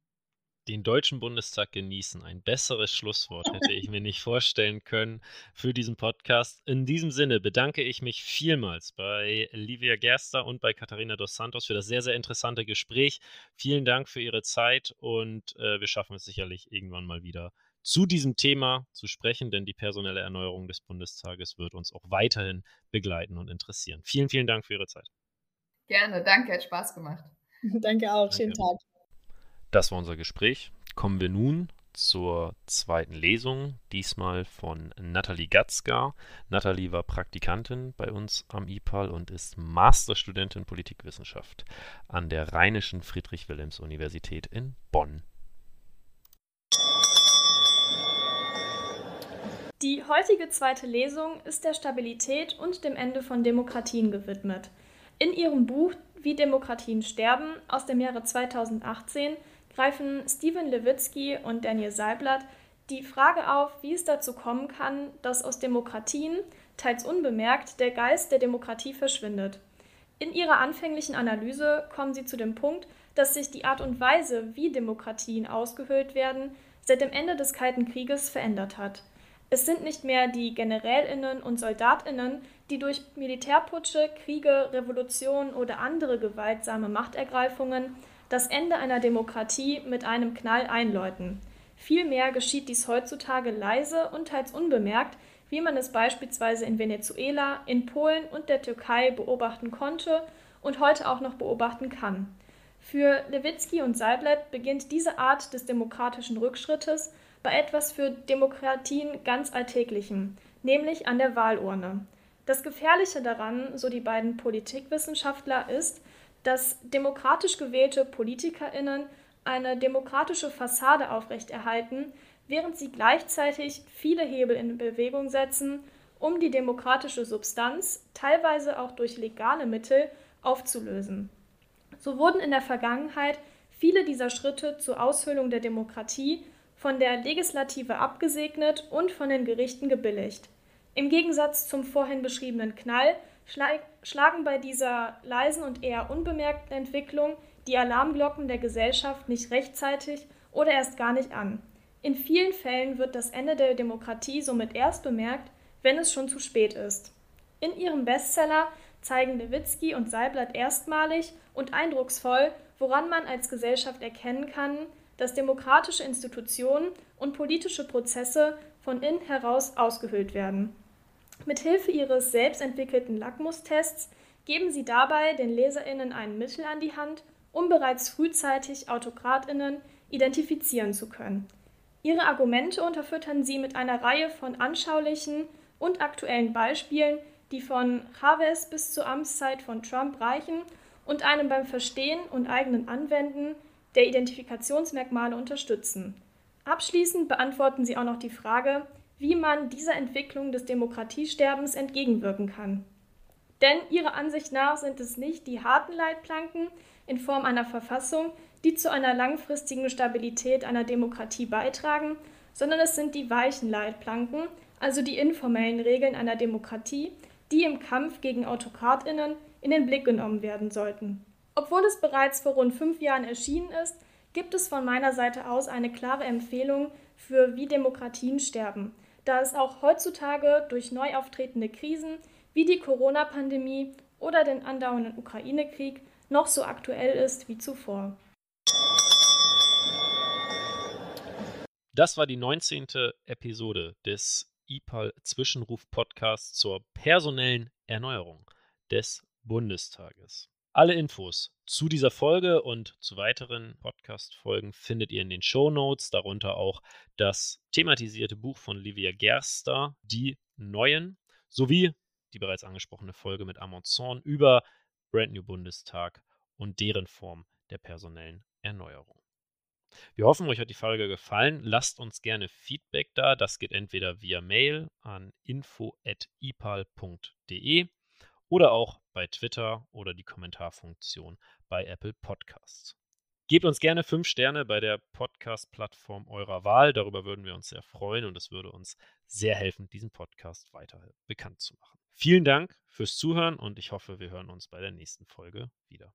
Den Deutschen Bundestag genießen. Ein besseres Schlusswort hätte ich mir nicht vorstellen können für diesen Podcast. In diesem Sinne bedanke ich mich vielmals bei Livia Gerster und bei Katharina dos Santos für das sehr, sehr interessante Gespräch. Vielen Dank für Ihre Zeit und äh, wir schaffen es sicherlich irgendwann mal wieder zu diesem Thema zu sprechen, denn die personelle Erneuerung des Bundestages wird uns auch weiterhin begleiten und interessieren. Vielen, vielen Dank für Ihre Zeit. Gerne, danke, hat Spaß gemacht. danke auch, danke. schönen Tag. Das war unser Gespräch. Kommen wir nun zur zweiten Lesung, diesmal von Nathalie Gatzgar. Nathalie war Praktikantin bei uns am IPAL und ist Masterstudentin Politikwissenschaft an der Rheinischen Friedrich-Wilhelms-Universität in Bonn. Die heutige zweite Lesung ist der Stabilität und dem Ende von Demokratien gewidmet. In ihrem Buch Wie Demokratien sterben aus dem Jahre 2018 greifen Steven Levitsky und Daniel Seiblatt die Frage auf, wie es dazu kommen kann, dass aus Demokratien, teils unbemerkt, der Geist der Demokratie verschwindet. In ihrer anfänglichen Analyse kommen sie zu dem Punkt, dass sich die Art und Weise, wie Demokratien ausgehöhlt werden, seit dem Ende des Kalten Krieges verändert hat. Es sind nicht mehr die Generälinnen und Soldatinnen, die durch Militärputsche, Kriege, Revolutionen oder andere gewaltsame Machtergreifungen das Ende einer Demokratie mit einem Knall einläuten. Vielmehr geschieht dies heutzutage leise und teils unbemerkt, wie man es beispielsweise in Venezuela, in Polen und der Türkei beobachten konnte und heute auch noch beobachten kann. Für Lewitsky und Seiblet beginnt diese Art des demokratischen Rückschrittes bei etwas für Demokratien ganz Alltäglichem, nämlich an der Wahlurne. Das Gefährliche daran, so die beiden Politikwissenschaftler, ist, dass demokratisch gewählte PolitikerInnen eine demokratische Fassade aufrechterhalten, während sie gleichzeitig viele Hebel in Bewegung setzen, um die demokratische Substanz, teilweise auch durch legale Mittel, aufzulösen. So wurden in der Vergangenheit viele dieser Schritte zur Aushöhlung der Demokratie von der Legislative abgesegnet und von den Gerichten gebilligt. Im Gegensatz zum vorhin beschriebenen Knall schlagen bei dieser leisen und eher unbemerkten Entwicklung die Alarmglocken der Gesellschaft nicht rechtzeitig oder erst gar nicht an. In vielen Fällen wird das Ende der Demokratie somit erst bemerkt, wenn es schon zu spät ist. In ihrem Bestseller zeigen Lewitsky und Seiblatt erstmalig und eindrucksvoll, woran man als Gesellschaft erkennen kann, dass demokratische Institutionen und politische Prozesse von innen heraus ausgehöhlt werden. Mithilfe ihres selbstentwickelten Lackmustests geben sie dabei den Leserinnen ein Mittel an die Hand, um bereits frühzeitig Autokratinnen identifizieren zu können. Ihre Argumente unterfüttern sie mit einer Reihe von anschaulichen und aktuellen Beispielen, die von Chavez bis zur Amtszeit von Trump reichen und einem beim Verstehen und eigenen Anwenden der Identifikationsmerkmale unterstützen. Abschließend beantworten sie auch noch die Frage, wie man dieser Entwicklung des Demokratiesterbens entgegenwirken kann. Denn ihrer Ansicht nach sind es nicht die harten Leitplanken in Form einer Verfassung, die zu einer langfristigen Stabilität einer Demokratie beitragen, sondern es sind die weichen Leitplanken, also die informellen Regeln einer Demokratie, die im Kampf gegen Autokratinnen in den Blick genommen werden sollten. Obwohl es bereits vor rund fünf Jahren erschienen ist, gibt es von meiner Seite aus eine klare Empfehlung für Wie Demokratien sterben, da es auch heutzutage durch neu auftretende Krisen wie die Corona-Pandemie oder den andauernden Ukraine-Krieg noch so aktuell ist wie zuvor. Das war die 19. Episode des IPAL Zwischenruf Podcasts zur personellen Erneuerung des Bundestages. Alle Infos zu dieser Folge und zu weiteren Podcast-Folgen findet ihr in den Show Notes, darunter auch das thematisierte Buch von Livia Gerster, Die Neuen, sowie die bereits angesprochene Folge mit Amazon über Brand New Bundestag und deren Form der personellen Erneuerung. Wir hoffen, euch hat die Folge gefallen. Lasst uns gerne Feedback da. Das geht entweder via Mail an info.ipal.de oder auch bei Twitter oder die Kommentarfunktion bei Apple Podcasts. Gebt uns gerne fünf Sterne bei der Podcast-Plattform eurer Wahl. Darüber würden wir uns sehr freuen und es würde uns sehr helfen, diesen Podcast weiter bekannt zu machen. Vielen Dank fürs Zuhören und ich hoffe, wir hören uns bei der nächsten Folge wieder.